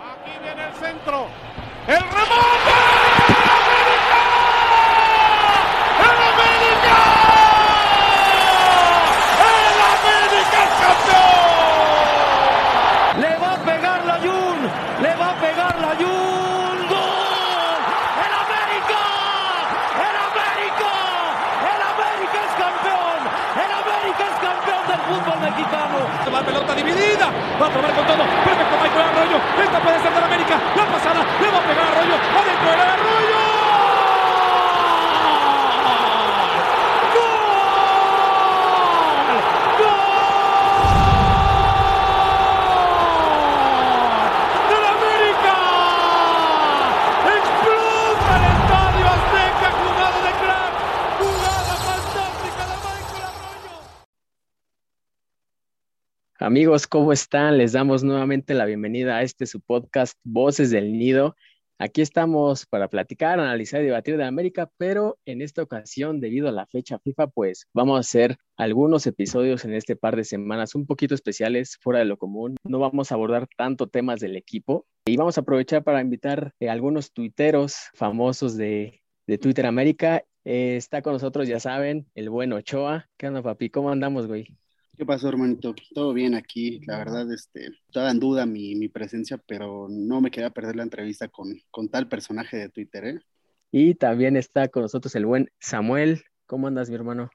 Aquí viene el centro. ¡El remonte! ¡El América! ¡El América es campeón! Le va a pegar la Jun, le va a pegar la Jun. ¡El América! ¡El América! ¡El América es campeón! ¡El América es campeón del fútbol mexicano! La pelota dividida. Va a tomar con todo. Arroyo. Esta puede ser del América. La pasada le va a pegar Arroyo. Adentro del Arroyo. ¡Del América! ¡Explota el estadio Azteca! ¡Jugada de crack! ¡Jugada fantástica de Michael Arroyo! Amigos, ¿cómo están? Les damos nuevamente la bienvenida a este su podcast Voces del Nido. Aquí estamos para platicar, analizar y debatir de América, pero en esta ocasión, debido a la fecha FIFA, pues vamos a hacer algunos episodios en este par de semanas un poquito especiales, fuera de lo común. No vamos a abordar tanto temas del equipo y vamos a aprovechar para invitar a algunos tuiteros famosos de, de Twitter América. Eh, está con nosotros, ya saben, el buen Ochoa. ¿Qué onda, papi? ¿Cómo andamos, güey? ¿Qué pasó, hermanito? Todo bien aquí. La verdad, este, estaba en duda mi, mi presencia, pero no me quería perder la entrevista con, con tal personaje de Twitter, ¿eh? Y también está con nosotros el buen Samuel. ¿Cómo andas, mi hermano?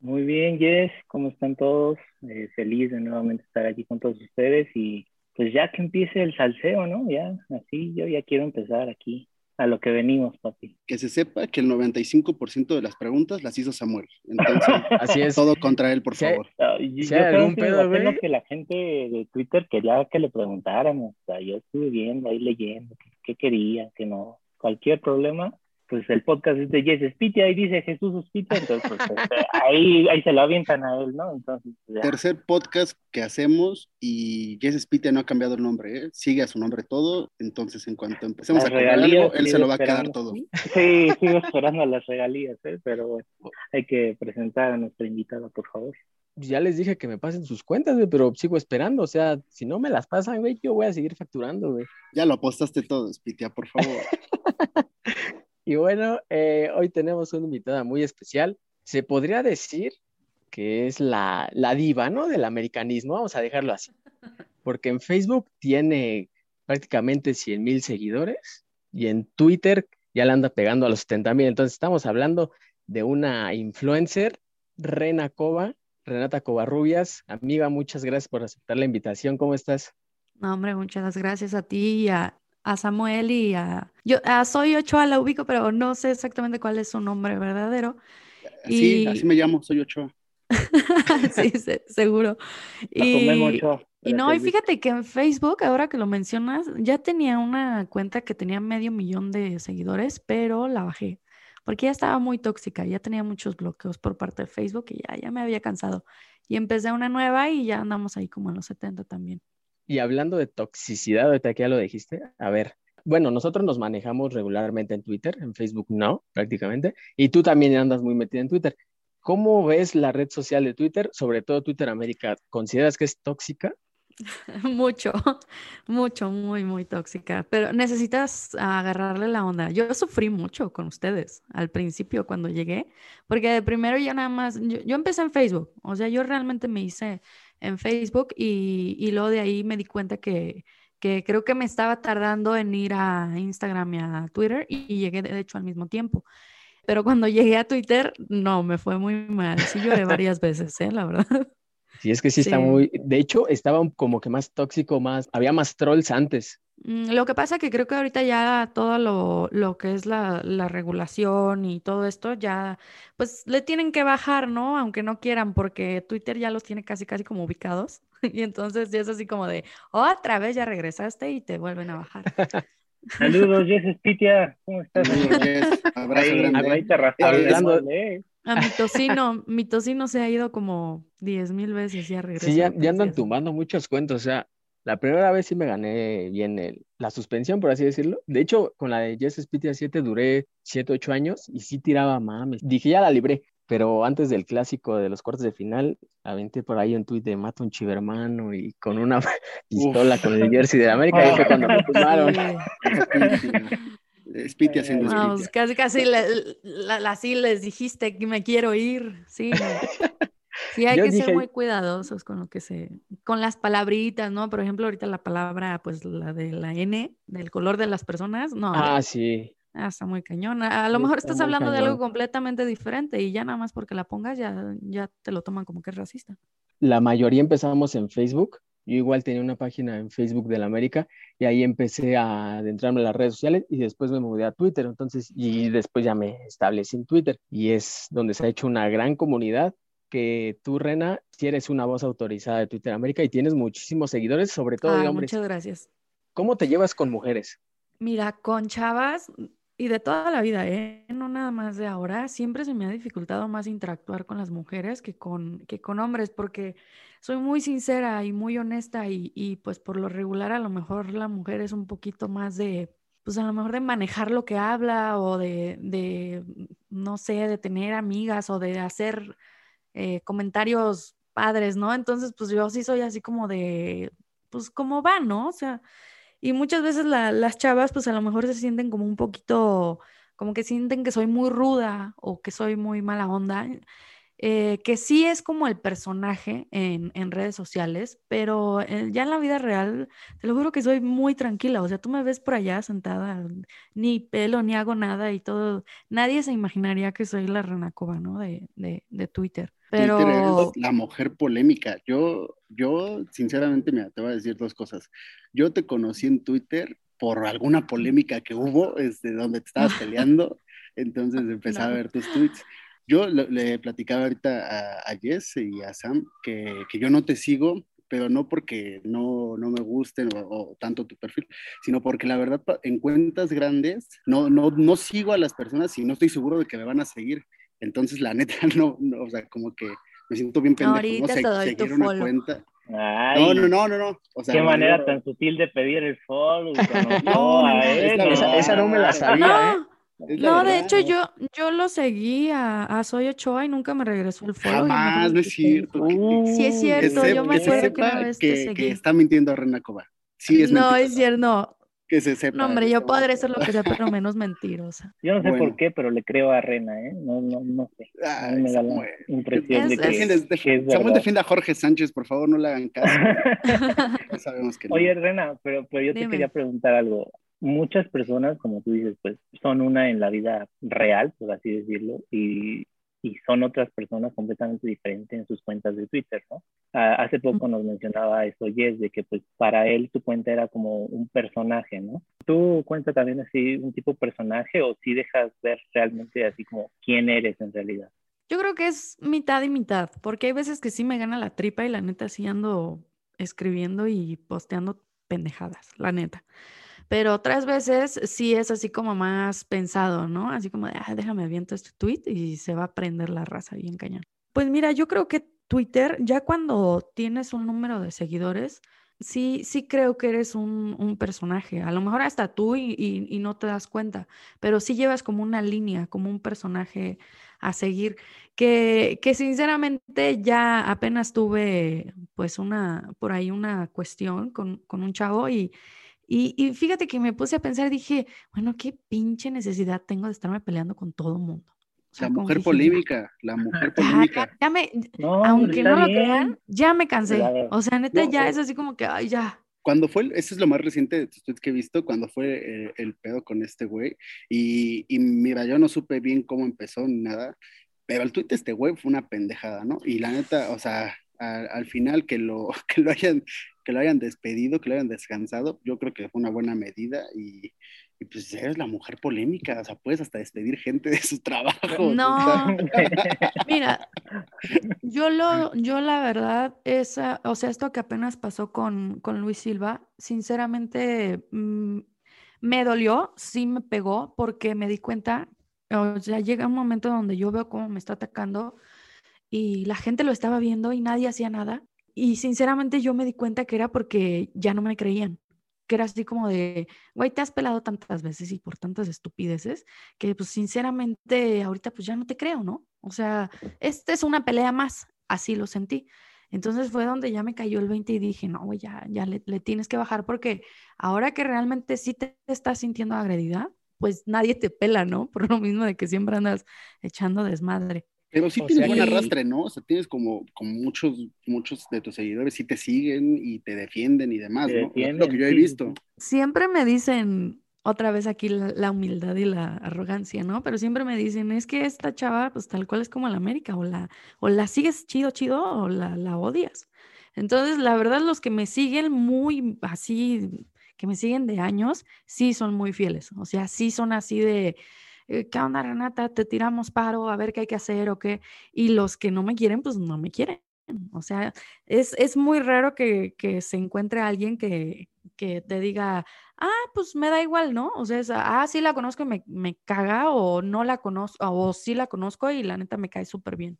Muy bien, Jess, ¿cómo están todos? Eh, feliz de nuevamente estar aquí con todos ustedes y pues ya que empiece el salseo, ¿no? Ya, así yo ya quiero empezar aquí a lo que venimos, papi. Que se sepa que el 95% de las preguntas las hizo Samuel. Entonces, Así es. todo contra él, por favor. Si yo creo algún que pedo, lo güey. que la gente de Twitter quería que le preguntáramos, o sea, yo estuve viendo ahí leyendo qué, qué quería, que no, cualquier problema, pues el podcast es de Jess Spitia y dice Jesús Spitia, entonces pues, este, ahí, ahí se lo avientan a él, ¿no? Entonces, ya. Tercer podcast que hacemos y Jess Spitia no ha cambiado el nombre, ¿eh? Sigue a su nombre todo. Entonces, en cuanto empecemos Las a cobrar regalías algo, él se lo va a quedar todo. Sí, sigo esperando las regalías, ¿eh? pero bueno, hay que presentar a nuestra invitada, por favor. Ya les dije que me pasen sus cuentas, güey, pero sigo esperando. O sea, si no me las pasan, güey, yo voy a seguir facturando, güey. Ya lo apostaste todo, Spitia, por favor. Y bueno, eh, hoy tenemos una invitada muy especial. Se podría decir que es la, la diva, ¿no? Del americanismo, vamos a dejarlo así. Porque en Facebook tiene prácticamente 100 mil seguidores y en Twitter ya le anda pegando a los 70 mil. Entonces estamos hablando de una influencer, Rena Cova, Renata Covarrubias. Amiga, muchas gracias por aceptar la invitación. ¿Cómo estás? No, hombre, muchas gracias a ti y a, a Samuel y a... Yo a Soy Ochoa la ubico, pero no sé exactamente cuál es su nombre verdadero. Así, Y- así me llamo, soy Ochoa. Sí, se- seguro. Y, Ochoa, y no, y fíjate que en Facebook, ahora que lo mencionas, ya tenía una cuenta que tenía medio millón de seguidores, pero la bajé. Porque ya estaba muy tóxica, ya tenía muchos bloqueos por parte de Facebook y ya, ya me había cansado. Y empecé una nueva y ya andamos ahí como en los 70 también. Y hablando de toxicidad, ahorita que ya lo dijiste, a ver, bueno, nosotros nos manejamos regularmente en Twitter, en Facebook no, prácticamente, y tú también andas muy metida en Twitter. ¿Cómo ves la red social de Twitter, sobre todo Twitter América? ¿Consideras que es tóxica? Mucho, mucho, muy, muy tóxica. Pero necesitas agarrarle la onda. Yo sufrí mucho con ustedes al principio cuando llegué, porque de primero ya nada más, yo, yo empecé en Facebook, o sea, yo realmente me hice en Facebook y, y luego de ahí me di cuenta que, que creo que me estaba tardando en ir a Instagram y a Twitter y, y llegué de hecho al mismo tiempo. Pero cuando llegué a Twitter, no, me fue muy mal. Sí lloré varias veces, ¿eh? La verdad. Sí, es que sí está muy, de hecho, estaba como que más tóxico, más, había más trolls antes. Mm, Lo que pasa que creo que ahorita ya todo lo, lo que es la, la regulación y todo esto ya, pues le tienen que bajar, ¿no? Aunque no quieran, porque Twitter ya los tiene casi, casi como ubicados. Y entonces ya es así como de, otra vez ya regresaste y te vuelven a bajar. Saludos, Jess Spitia, ¿cómo estás? Saludos, Jess. Abrazo Ahí, grande. ahí te arrastraron Hablando- ¿eh? A mi tocino, mi tocino se ha ido como diez mil veces y ya regresa. Sí, ya, ya andan tumbando muchos cuentos. O sea, la primera vez sí me gané bien el- la suspensión, por así decirlo. De hecho, con la de Jess Spitia 7 duré 7, 8 años y sí tiraba mames. Dije, ya la libré. pero antes del clásico de los cuartos de final, aventé por ahí un tuit de mato un chivermano y con una pistola con el jersey de América, y fue cuando me tumbaron. Spiti haciendo Vamos, Spiti. casi, casi le- la- la- así les dijiste que me quiero ir. Sí, sí hay Yo que dije- ser muy cuidadosos con lo que se, con las palabritas, ¿no? Por ejemplo, ahorita la palabra, pues la de la N, del color de las personas, no, Ah, sí. ah, está muy cañón. A, lo Sí, mejor está estás hablando de algo completamente diferente y ya nada más porque la pongas ya, ya te lo toman como que es racista. La mayoría empezamos en Facebook. Yo igual tenía una página en Facebook de la América y ahí empecé a adentrarme en las redes sociales y después me mudé a Twitter. Entonces, y después ya me establecí en Twitter y es donde se ha hecho una gran comunidad que tú, Rena, si eres una voz autorizada de Twitter América y tienes muchísimos seguidores, sobre todo de Ah, hombres. muchas gracias. ¿Cómo te llevas con mujeres? Mira, con chavas y de toda la vida, ¿eh? No nada más de ahora, siempre se me ha dificultado más interactuar con las mujeres que con, que con hombres, porque soy muy sincera y muy honesta y, y pues por lo regular a lo mejor la mujer es un poquito más de, pues a lo mejor de manejar lo que habla o de, de no sé, de tener amigas o de hacer eh, comentarios padres, ¿no? Entonces, pues yo sí soy así como de, pues como va, ¿no? O sea... Y muchas veces la- las chavas, pues a lo mejor se sienten como un poquito, como que sienten que soy muy ruda o que soy muy mala onda, eh, que sí es como el personaje en, en redes sociales, pero eh, ya en la vida real, te lo juro que soy muy tranquila. O sea, tú me ves por allá sentada, ni pelo, ni hago nada y todo. Nadie se imaginaría que soy la Renacova, ¿no? De, de, de Twitter. Pero... Twitter es la mujer polémica. Yo, yo, sinceramente, mira, te voy a decir dos cosas. Yo te conocí en Twitter por alguna polémica que hubo, este, donde te estabas peleando, entonces empecé a No. ver tus tweets. Yo le, le platicaba ahorita a, a Jess y a Sam que, que yo no te sigo, pero no porque no, no me gusten o, o tanto tu perfil, sino porque la verdad en cuentas grandes no, no, no sigo a las personas y no estoy seguro de que me van a seguir. Entonces, la neta, no, no, o sea, como que me siento bien pendejo, Ahorita ¿no? Se- te doy tu seguir una follow. cuenta. Ay, No, no, no, no, no. O sea, Qué no, manera tan sutil de pedir el follow. No, Esa, esa no me la sabía, ¿eh? No, de hecho yo, yo lo seguí a, a Soy Ochoa y nunca me regresó el follow. Jamás, no es cierto. que- Uh, Sí es que cierto, se- yo me que acuerdo que que, seguí. que está mintiendo a Rena Coba. Sí, es no, es cierto, no. Que se sepa. No, hombre, que yo podré ser lo que sea, pero menos mentirosa. Yo no sé Bueno. por qué, pero le creo a Rena, ¿eh? No, no, no sé. A mí Ay, me da la Samuel. impresión de Es- que, def- que es Samuel verdad. defiende a Jorge Sánchez, por favor, no le hagan caso. Ya sabemos que no. Oye, Rena, pero, pero yo te Dime. quería preguntar algo. Muchas personas, como tú dices, pues son una en la vida real, por así decirlo, y, y son otras personas completamente diferentes en sus cuentas de Twitter, ¿no? Hace poco nos mencionaba eso, Jess, de que pues para él tu cuenta era como un personaje, ¿no? ¿Tu cuenta también así un tipo personaje o si dejas ver realmente así como quién eres en realidad? Yo creo que es mitad y mitad, porque hay veces que sí me gana la tripa y la neta sí ando escribiendo y posteando pendejadas, la neta. Pero otras veces sí es así como más pensado, ¿no? Así como de, ah, déjame aviento este tweet y se va a prender la raza bien cañón. Pues mira, yo creo que Twitter, ya cuando tienes un número de seguidores, sí, sí creo que eres un, un personaje. A lo mejor hasta tú y, no te das cuenta, pero sí llevas como una línea, como un personaje a seguir, que, que sinceramente ya apenas tuve pues una, por ahí una cuestión con, con un chavo y, y, y fíjate que me puse a pensar, dije, bueno, qué pinche necesidad tengo de estarme peleando con todo el mundo. O sea, La mujer dije, polémica, la mujer ajá, polémica. ya, ya me, No, aunque no lo crean, ya me cansé. O sea, neta, No, ya es así como que, ay, ya. Cuando fue, ese es lo más reciente de tus tweets que he visto, cuando fue eh, el pedo con este güey. Y, y mira, yo no supe bien cómo empezó ni nada, pero el tweet de este güey fue una pendejada, ¿no? Y la neta, o sea, a- al final que lo, que lo hayan, que lo hayan despedido, que lo hayan descansado, yo creo que fue una buena medida y, y pues eres la mujer polémica, o sea, puedes hasta despedir gente de su trabajo. No. Mira, yo lo, yo la verdad, esa, o sea, esto que apenas pasó con, con Luis Silva, sinceramente mm, me dolió, sí me pegó, porque me di cuenta, o sea, llega un momento donde yo veo cómo me está atacando y la gente lo estaba viendo y nadie hacía nada. Y sinceramente yo me di cuenta que era porque ya no me creían. que era así como de, güey, te has pelado tantas veces y por tantas estupideces que pues sinceramente ahorita pues ya no te creo, ¿no? O sea, esta es una pelea más, así lo sentí. Entonces fue donde ya me cayó el 20 y dije, no, güey, ya, ya le, le, tienes que bajar porque ahora que realmente sí te estás sintiendo agredida, pues nadie te pela, ¿no? Por lo mismo de que siempre andas echando desmadre. Pero sí tienes buen arrastre, ¿no? O sea, tienes como, como muchos, muchos de tus seguidores sí te siguen y te defienden y demás, ¿no? es lo que yo he visto. Siempre me dicen, otra vez aquí la, humildad y la arrogancia, ¿no? Pero siempre me dicen, es que esta chava, pues tal cual es como la América, o la, o la sigues chido, chido, o la, la odias. Entonces, la verdad, los que me siguen muy así, que me siguen de años, sí son muy fieles. O sea, sí son así de ¿qué onda, Renata? Te tiramos paro, a ver qué hay que hacer o qué. Y los que no me quieren, pues no me quieren. O sea, es, es muy raro que, que, se encuentre alguien que, que, te diga, ah, pues me da igual, ¿no? O sea, ah, sí la conozco y me, me caga, o no la conozco, o sí la conozco y la neta me cae súper bien.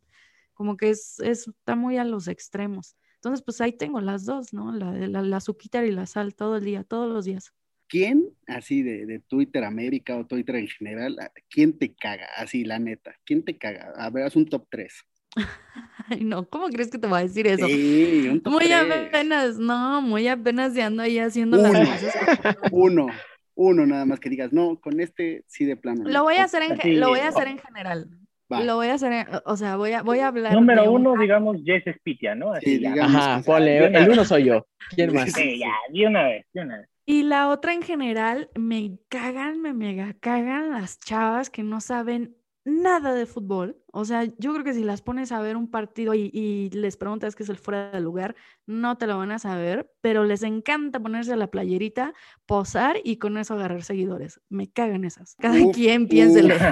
Como que es, es, está muy a los extremos. Entonces, pues ahí tengo las dos, ¿no? La, la, la y la sal todo el día, todos los días. ¿Quién, así de, de, Twitter América o Twitter en general, quién te caga? Así, la neta, ¿quién te caga? A ver, haz un top 3. Ay, no, ¿cómo crees que te va a decir eso? Sí, un top muy apenas, no, muy apenas de ando ahí haciendo uno, las cosas. uno, uno nada más que digas, no, con este sí de plano. Lo voy a hacer en, lo voy a hacer en general. Lo voy a hacer, o sea, voy a, voy a hablar. Número uno, digamos, Jess Spitia, ¿no? Así sí, Ajá, el uno soy yo. ¿Quién más? Sí, ya, de una vez, de una vez. Y la otra en general, me cagan, me mega cagan las chavas que no saben nada de fútbol. O sea, yo creo que si las pones a ver un partido y, les preguntas qué es el fuera de lugar, no te lo van a saber, pero les encanta ponerse la playerita, posar y con eso agarrar seguidores. Me cagan esas. Cada quien piénselo.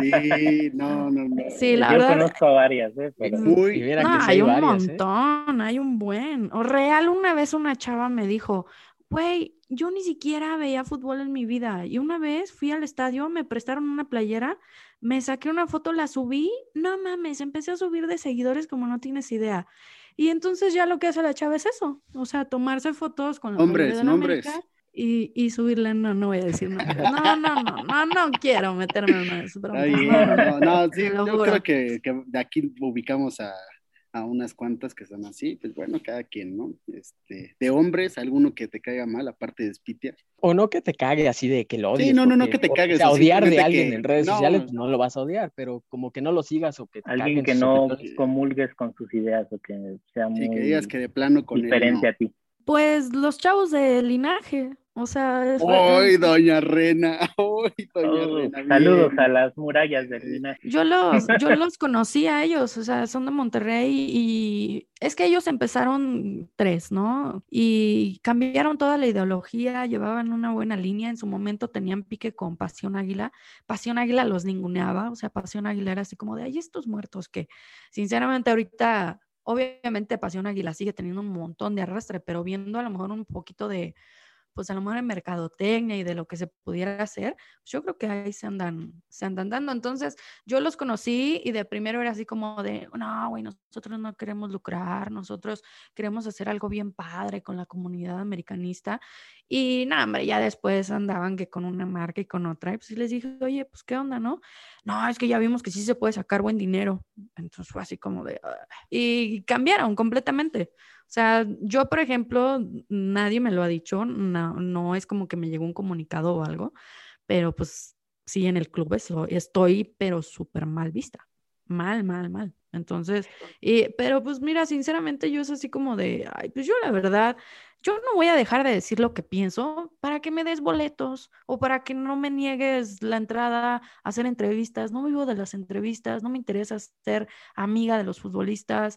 Sí, no, no, no. Sí, la yo verdad. conozco a varias, ¿eh? no, hay, un ¿eh? montón, hay un buen. O real, una vez una chava me dijo, güey, yo ni siquiera veía fútbol en mi vida. Y una vez fui al estadio, me prestaron una playera, me saqué una foto, la subí, no mames, empecé a subir de seguidores como no tienes idea. Y entonces ya lo que hace la chava es eso, o sea, tomarse fotos con la hombres, de nombres. y, y, subirle, no, no voy a decir nada. No, no, no, no, no quiero meterme en eso. no, no, no, sí, yo creo que, que de aquí ubicamos a, a unas cuantas que son así, pues bueno, cada quien, ¿no? Este, de hombres, alguno que te caiga mal, aparte de Spitia. O no que te cague así de que lo odies. Sí, no, no, no que te cagues. O sea, odiar de alguien en redes sociales, pues no lo vas a odiar, pero como que no lo sigas o que te Alguien que no comulgues con sus ideas o que sea muy sí, que digas que de plano con diferente a ti. Pues los chavos de linaje, o sea, ¡Ay, doña Rena! ¡Ay, doña oh, Rena! Saludos a las murallas del linaje. Yo los, yo los conocí a ellos, o sea, son de Monterrey y es que ellos empezaron tres, ¿no? Y cambiaron toda la ideología, llevaban una buena línea, en su momento tenían pique con Pasión Águila. Pasión Águila los ninguneaba, o sea, Pasión Águila era así como de, ay, estos muertos que, sinceramente, ahorita Obviamente Pasión Águila sigue teniendo un montón de arrastre, pero viendo a lo mejor un poquito de, pues a lo mejor en mercadotecnia y de lo que se pudiera hacer, pues yo creo que ahí se andan, se andan dando. Entonces, yo los conocí y de primero era así como de, no, güey, nosotros no queremos lucrar, nosotros queremos hacer algo bien padre con la comunidad americanista. Y nada, hombre, ya después andaban que con una marca y con otra. Y pues les dije, oye, pues qué onda, ¿no? No, es que ya vimos que sí se puede sacar buen dinero. Entonces fue así como de... Y cambiaron completamente. O sea, yo, por ejemplo, nadie me lo ha dicho, no, no es como que me llegó un comunicado o algo, pero pues sí, en el club estoy, pero súper mal vista. Mal, mal, mal. Entonces, pero pues mira, sinceramente yo es así como de, ay, pues yo la verdad, yo no voy a dejar de decir lo que pienso para que me des boletos o para que no me niegues la entrada a hacer entrevistas. No vivo de las entrevistas, no me interesa ser amiga de los futbolistas,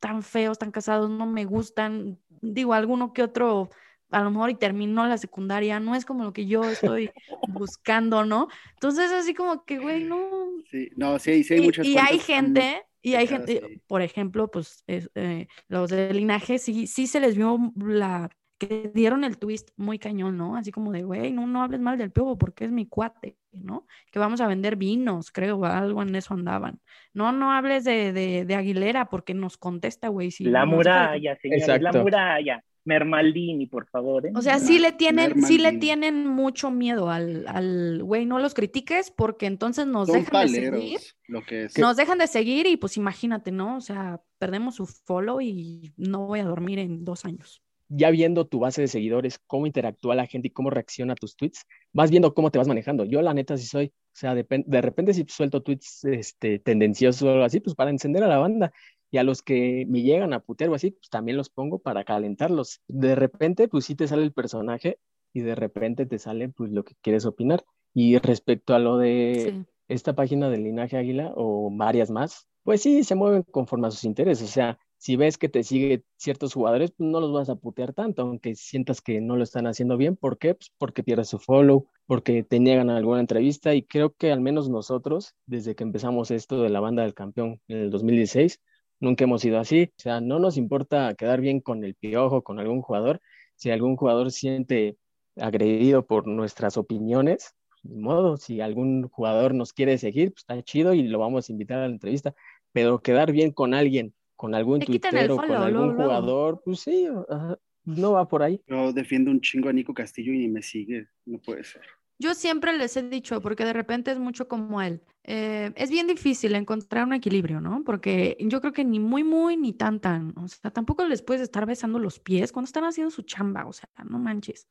tan feos, tan casados, no me gustan. Digo, alguno que otro, a lo mejor y terminó la secundaria, no es como lo que yo estoy buscando, ¿no? Entonces, así como que, güey, no. Sí, no, sí, sí hay muchas Y, hay gente, y hay gente, por ejemplo, pues eh, los de linaje, sí, sí se les vio la que dieron el twist muy cañón, ¿no? Así como de, güey, no, no hables mal del piojo porque es mi cuate, ¿no? Que vamos a vender vinos, creo, algo en eso andaban. No, no hables de, de, Aguilera porque nos contesta, güey. la muralla, señores, la muralla. Mermaldini, por favor. ¿eh? O sea, sí le tienen, sí le tienen mucho miedo al, al güey, no los critiques porque entonces nos Son dejan de seguir. lo que es. Nos dejan de seguir y pues imagínate, ¿no? O sea, perdemos su follow y no voy a dormir en dos años. Ya viendo tu base de seguidores, cómo interactúa la gente y cómo reacciona a tus tweets, vas viendo cómo te vas manejando. Yo la neta sí soy, o sea, de repente si suelto tweets este, tendenciosos o algo así, pues para encender a la banda. Y a los que me llegan a putear o así, pues también los pongo para calentarlos. De repente, pues sí te sale el personaje y de repente te sale pues lo que quieres opinar. Y respecto a lo de Sí. esta página del Linaje Águila o varias más, pues sí, se mueven conforme a sus intereses. O sea, si ves que te sigue ciertos jugadores, pues no los vas a putear tanto, aunque sientas que no lo están haciendo bien. ¿Por qué? Pues porque pierdes su follow, porque te niegan alguna entrevista y creo que al menos nosotros, desde que empezamos esto de la banda del campeón en el 2016, nunca hemos sido así. O sea, no nos importa quedar bien con el piojo, con algún jugador. Si algún jugador siente agredido por nuestras opiniones, ni modo, si algún jugador nos quiere seguir, pues está chido y lo vamos a invitar a la entrevista, pero quedar bien con alguien, con algún tuitero, con algún luego, luego. jugador, pues sí, ajá, no va por ahí. Yo defiendo un chingo a Nico Castillo y ni me sigue. No puede ser. Yo siempre les he dicho, porque de repente es mucho como él, eh, es bien difícil encontrar un equilibrio, ¿no? Porque yo creo que ni muy, muy, ni tan, tan, o sea, tampoco les puedes estar besando los pies cuando están haciendo su chamba, o sea, no manches.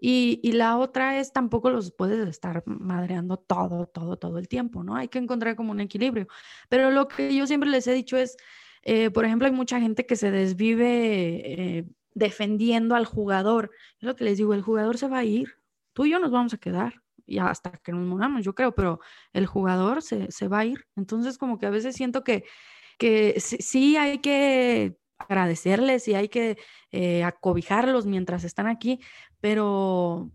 Y, y la otra es tampoco los puedes estar madreando todo, todo, todo el tiempo, ¿no? Hay que encontrar como un equilibrio. Pero lo que yo siempre les he dicho es, eh, por ejemplo, hay mucha gente que se desvive eh, defendiendo al jugador. Es lo que les digo, el jugador se va a ir, tú y yo nos vamos a quedar y hasta que nos moramos, yo creo, pero el jugador se, se va a ir. Entonces, como que a veces siento que, que sí, hay que agradecerles y hay que eh, acobijarlos mientras están aquí, pero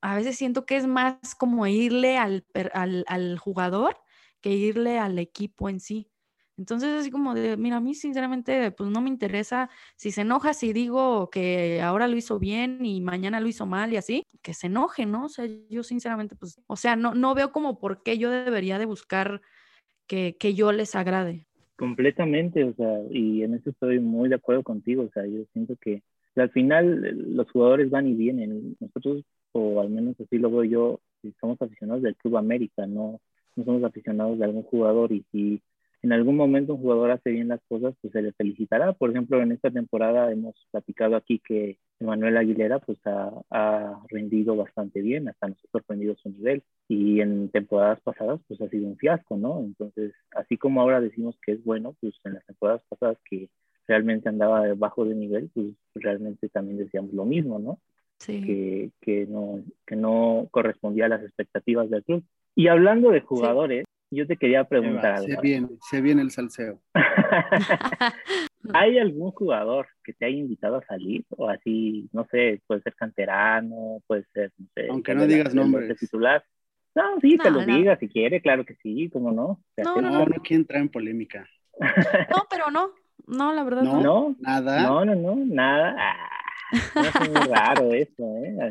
a veces siento que es más como irle al, al, al jugador que irle al equipo en sí. Entonces, así como de, mira, a mí sinceramente, pues no me interesa si se enoja si digo que ahora lo hizo bien y mañana lo hizo mal y así, que se enoje, ¿no? O sea, yo sinceramente, pues, o sea, no, no veo como por qué yo debería de buscar que, que yo les agrade. Completamente, o sea, y en eso estoy muy de acuerdo contigo, o sea, yo siento que al final eh, los jugadores van y vienen, nosotros, o al menos así lo veo yo, somos aficionados del Club América, no, no somos aficionados de algún jugador y si en algún momento un jugador hace bien las cosas, pues se le felicitará. Por ejemplo, en esta temporada hemos platicado aquí que Emanuel Aguilera pues ha, ha rendido bastante bien, hasta nos ha sorprendido su nivel y en temporadas pasadas pues ha sido un fiasco, ¿no? Entonces, así como ahora decimos que es bueno, pues en las temporadas pasadas que realmente andaba bajo de nivel, pues realmente también decíamos lo mismo, ¿no? Sí. Que, que, no, que no correspondía a las expectativas del club. Y hablando de jugadores, yo te quería preguntar Se algo. viene, se viene el salseo. ¿Hay algún jugador que te haya invitado a salir? O así, no sé, puede ser canterano, puede ser, no sé, Aunque que no digas nombres. titular. No, sí, te No, lo no. diga si quiere, claro que sí, cómo no. Se No, acepta. No, no quiero entrar en polémica. No, pero no, no, la verdad No. no. No, Nada. no, no, no, nada. Ah, no es muy raro eso, ¿eh?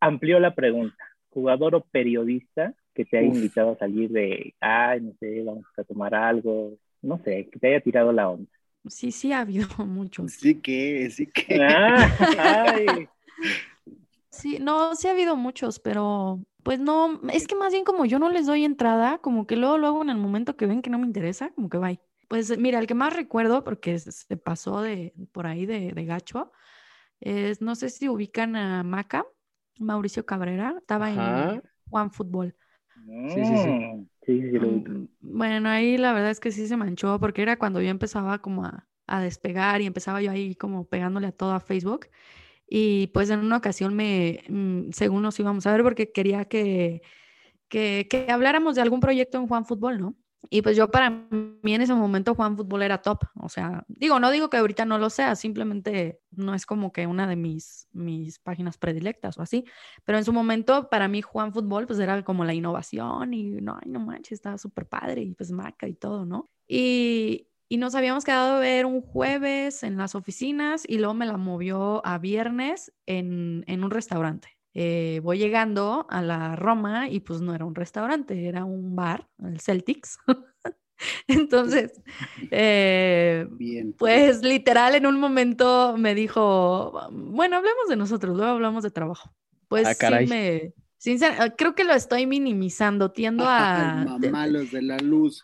Amplió la pregunta. ¿Jugador o periodista que te haya Uf. invitado a salir de, ay, no sé, vamos a tomar algo, no sé, que te haya tirado la onda? Sí, sí ha habido muchos. Sí que, sí que. Ah, ay, Sí, no, sí ha habido muchos, pero pues no, es que más bien como yo no les doy entrada, como que luego, luego en el momento que ven que no me interesa, como que bye. Pues mira, el que más recuerdo, porque se- se pasó de por ahí de, de gacho, es, no sé si ubican a Maca, Mauricio Cabrera, estaba Ajá. en Juan Fútbol. Sí, sí, sí. Mm, sí, sí, lo ubico. Bueno, ahí la verdad es que sí se manchó porque era cuando yo empezaba como a, a despegar y empezaba yo ahí como pegándole a todo a Facebook. Y pues en una ocasión me, mm, según nos íbamos a ver, porque quería que, que, que habláramos de algún proyecto en Juan Fútbol, ¿no? Y pues yo para mí en ese momento Juan Fútbol era top. O sea, digo, no digo que ahorita no lo sea, simplemente no es como que una de mis, mis páginas predilectas o así. Pero en su momento, para mí, Juan Fútbol, pues era como la innovación y no, ay, no manches, estaba súper padre y pues maca y todo, ¿no? Y, y nos habíamos quedado a ver un jueves en las oficinas y luego me la movió a viernes en, en un restaurante. Eh, voy llegando a la Roma y pues no era un restaurante, era un bar, el Celtics. Entonces, eh, Bien. pues literal en un momento me dijo, bueno, hablemos de nosotros, luego hablamos de trabajo. Pues Ah, sí me, sincera- creo que lo estoy minimizando, tiendo a, Ay, mamá, los de la luz.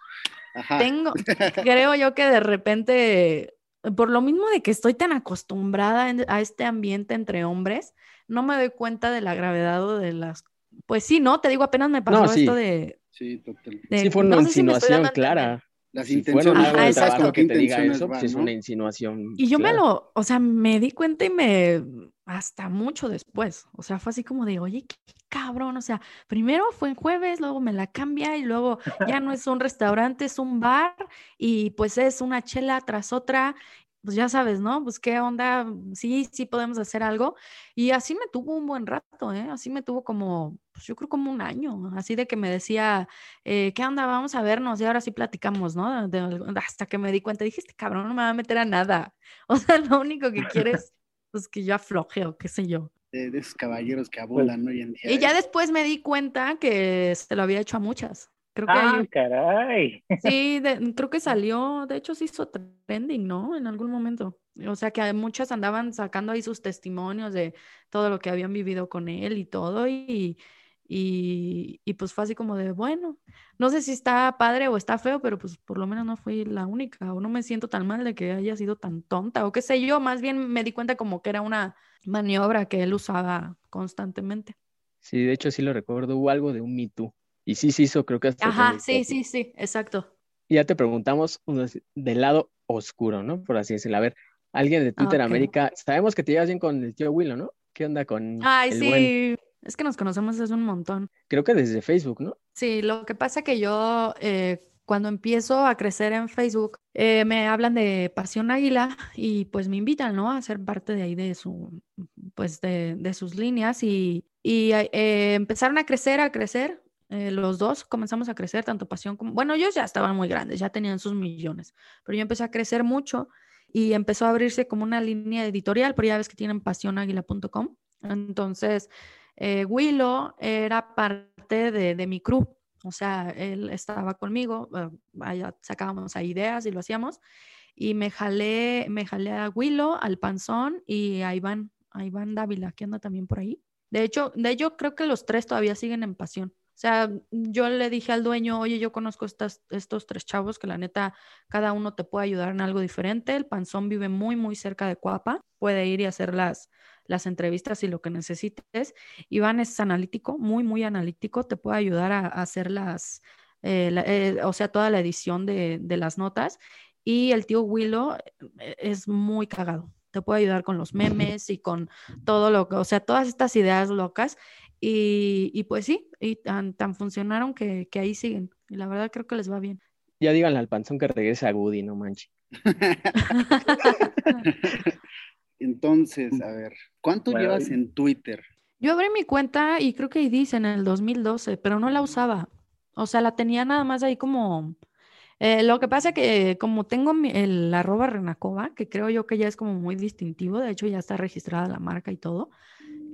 Ajá. tengo, creo yo que de repente, por lo mismo de que estoy tan acostumbrada en- a este ambiente entre hombres, no me doy cuenta de la gravedad o de las, pues sí, ¿no? Te digo, apenas me pasó No, sí. esto de, Sí, total. de- Sí, fue una no si insinuación clara. Las Si intenciones. algo de exacto. trabajo ¿Con qué que te diga eso, van, pues es no? una insinuación. Y yo me lo, o sea, me di cuenta y me, hasta mucho después, o sea, fue así como de, oye, qué cabrón, o sea, primero fue en jueves, luego me la cambia y luego ya no es un restaurante, es un bar y pues es una chela tras otra, pues ya sabes, ¿no? Pues qué onda, sí, sí podemos hacer algo. Y así me tuvo un buen rato, ¿eh? Así me tuvo como, pues yo creo como un año, así de que me decía, eh, ¿qué onda? Vamos a vernos y ahora sí platicamos, ¿no? Hasta que me di cuenta, dije, este cabrón no me va a meter a nada. O sea, lo único que quiere es pues, que yo afloje o qué sé yo. De, de esos caballeros que abundan hoy en día. Y ya ¿eh? después me di cuenta que se lo había hecho a muchas. Creo que Ah, caray. sí, de- creo que salió, de hecho se hizo trending, ¿no? En algún momento. O sea, que muchas andaban sacando ahí sus testimonios de todo lo que habían vivido con él y todo. Y, y, y pues fue así como de, bueno, no sé si está padre o está feo, pero pues por lo menos no fui la única. O no me siento tan mal de que haya sido tan tonta o qué sé yo. Más bien me di cuenta como que era una maniobra que él usaba constantemente. Sí, de hecho sí lo recuerdo, hubo algo de un Me Too. Y sí se hizo, creo que hasta Ajá, sí, sí, sí, exacto. Y ya te preguntamos del lado oscuro, ¿no? Por así decirlo. A ver, alguien de Twitter Ah, ok. América, sabemos que te llevas bien con el tío Willow, ¿no? ¿Qué onda con Ay, el sí, buen? Es que nos conocemos es un montón. Creo que desde Facebook, ¿no? Sí, lo que pasa que yo eh, cuando empiezo a crecer en Facebook eh, me hablan de Pasión Águila y pues me invitan, ¿no? A ser parte de ahí de su, pues de, de sus líneas y, y eh, empezaron a crecer, a crecer. eh, los dos comenzamos a crecer, tanto Pasión como, bueno, ellos ya estaban muy grandes, ya tenían sus millones, pero yo empecé a crecer mucho y empezó a abrirse como una línea editorial, pero ya ves que tienen pasionaguila.com. Entonces, eh, Willow era parte de, mi crew, o sea, él estaba conmigo, eh, sacábamos ideas y lo hacíamos, y me jalé, me jalé a Willow, al Panzón y a Iván, a Iván Dávila, que anda también por ahí. De hecho, de hecho, creo que los tres todavía siguen en pasión. Sea, yo le dije al dueño, oye, yo conozco estos tres chavos que la neta, cada uno te puede ayudar en algo diferente. El Panzón vive muy, muy cerca de Cuapa, puede ir y hacer las, las entrevistas y lo que necesites. Iván es analítico, muy, muy analítico, te puede ayudar a, a hacer las, eh, la- eh, o sea, toda la edición de, de las notas. Y el tío Willow eh, es muy cagado, te puede ayudar con los memes y con todo lo que, o sea, todas estas ideas locas. Y, y pues sí, y tan, tan funcionaron que, que ahí siguen. Y la verdad creo que les va bien. Ya díganle al panzón que regrese a Woody, no manches. Entonces, a ver, ¿cuánto Bueno, llevas en Twitter? Yo abrí mi cuenta y creo que ahí dice en el 2012, pero no la usaba. O sea, la tenía nada más ahí como... eh, lo que pasa que como tengo mi- el arroba Renacova, que creo yo que ya es como muy distintivo, de hecho ya está registrada la marca y todo.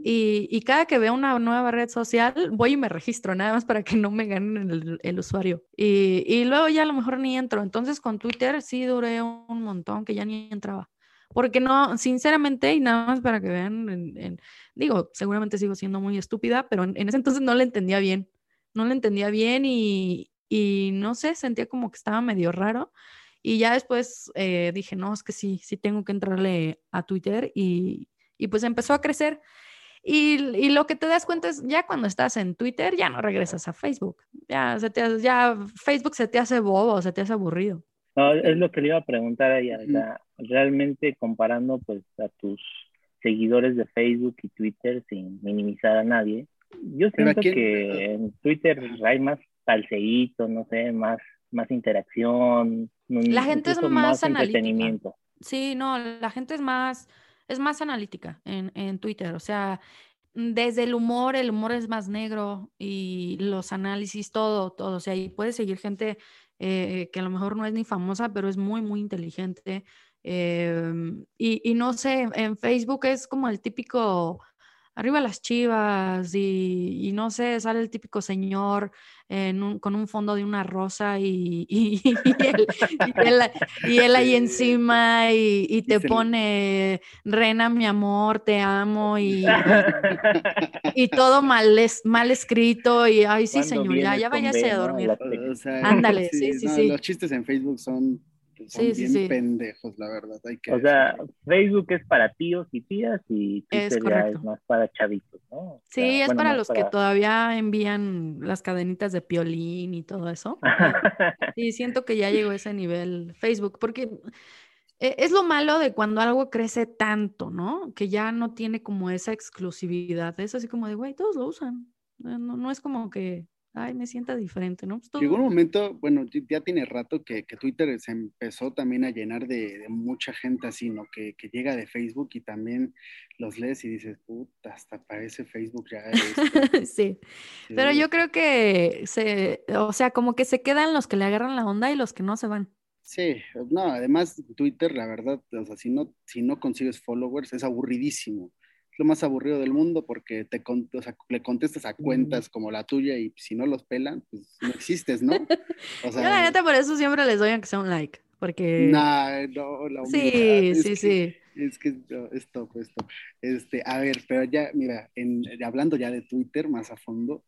Y, y cada que veo una nueva red social, voy y me registro, nada más para que no me ganen el, el usuario. Y, y luego ya a lo mejor ni entro. Entonces con Twitter sí duré un montón que ya ni entraba. Porque no, sinceramente, y nada más para que vean, en- en- digo, seguramente sigo siendo muy estúpida, pero en, en ese entonces no le entendía bien. No le entendía bien y, y no sé, sentía como que estaba medio raro. Y ya después eh, dije, no, es que sí, sí tengo que entrarle a Twitter y, y pues empezó a crecer. Y, y lo que te das cuenta es, ya cuando estás en Twitter, ya no regresas a Facebook. Ya, se te, hace- ya Facebook se te hace bobo, se te hace aburrido. No, es lo que le iba a preguntar a ella. sea, realmente comparando pues a tus seguidores de Facebook y Twitter sin minimizar a nadie, yo Pero ¿a siento quién- que en Twitter hay más salseíto, no sé, más, más interacción, La gente es incluso más analítica. entretenimiento. Sí, no, la gente es más, es más analítica en, en Twitter. O sea, desde el humor, el humor es más negro y los análisis, todo, todo. O sea, y puedes seguir gente eh, que a lo mejor no es ni famosa, pero es muy, muy inteligente. Em, y, y no sé, en Facebook es como el típico arriba las chivas y, no sé, sale el típico señor con un fondo de una rosa y, y, él, ahí encima y, te pone, Rena, mi amor, te amo y, y, todo mal, es, mal escrito y, ay, sí, señor, ya, ya váyase a dormir. Ándale, sí, sí, sí. Los chistes en Facebook son son sí, bien pendejos, la verdad. o sea, Facebook es para tíos y tías y Twitter es, es más para chavitos, ¿no? sí, es para los que todavía envían las cadenitas de piolín y todo eso. sí, siento que ya llegó a ese nivel Facebook, porque e, es lo malo de cuando algo crece tanto, ¿no? Que ya no tiene como esa exclusividad. Es así como de, güey, todos lo usan. No, no es como que ay, me sienta diferente, ¿no? Pues Llegó un momento, bueno, ya tiene rato que, Twitter se empezó también a llenar de, mucha gente así, ¿no? Que, llega de Facebook y también los lees y dices, puta, hasta parece Facebook ya. sí. pero yo creo que se, o sea, como que se quedan los que le agarran la onda y los que no se van. Sí, no, además Twitter, la verdad, o sea, si no, si no consigues followers, es aburridísimo lo más aburrido del mundo porque te o sea, le contestas a cuentas como la tuya y si no los pelan, pues no existes, ¿no? O sea, Yo la neta por eso siempre les doy aunque sea un like, porque... Nah, no, la Sí, sí, sí. Es que esto, esto. Este, a ver, pero ya, mira, en, hablando ya de Twitter más a fondo,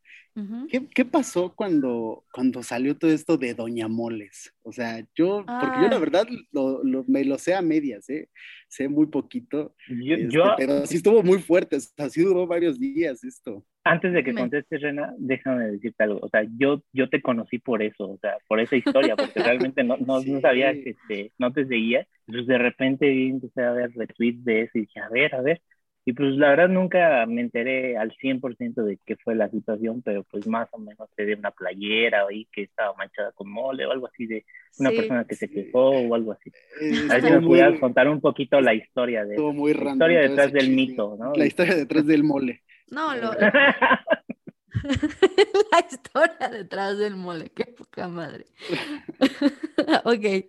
¿qué, pasó cuando, cuando salió todo esto de Doña Moles? O sea, yo, porque yo la verdad lo, me lo sé a medias, ¿eh? Sé muy poquito. Yo, este, pero sí estuvo muy fuerte, o sea, sí duró varios días esto. Antes de que contestes, Rena, déjame decirte algo. O sea, yo, yo te conocí por eso, o sea, por esa historia, porque realmente no, no, sabía que este, no te seguía. Entonces, de repente empecé a ver retweets de eso y dije, a ver, a ver. Y pues la verdad nunca me enteré al 100% de qué fue la situación, pero pues más o menos se de una playera ahí que estaba manchada con mole o algo así de una persona que se quejó o algo así. Eh, a ver si me pudieras contar un poquito la historia de muy la historia detrás del mito, ¿no? La historia detrás del mole. No, lo... la historia detrás del mole, qué poca madre. ok.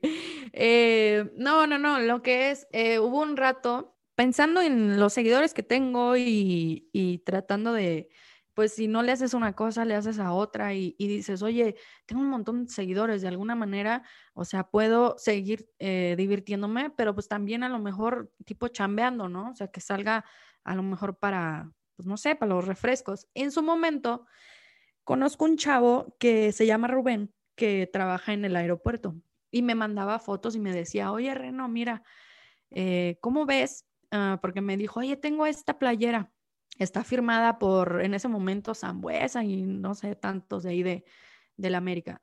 Eh, no, no, no, lo que es, eh, hubo un rato pensando en los seguidores que tengo y, y, tratando de, pues si no le haces una cosa, le haces a otra y, y, dices, oye, tengo un montón de seguidores, de alguna manera, o sea, puedo seguir eh, divirtiéndome, pero pues también a lo mejor tipo chambeando, ¿no? O sea, que salga a lo mejor para, pues, no sé, los refrescos. En su momento, conozco un chavo que se llama Rubén, que trabaja en el aeropuerto y me mandaba fotos y me decía, oye, Reno, mira, eh, ¿cómo ves? Ah, porque me dijo, oye, tengo esta playera, está firmada por, en ese momento, Zambuesa y no sé, tantos de ahí de, de la América.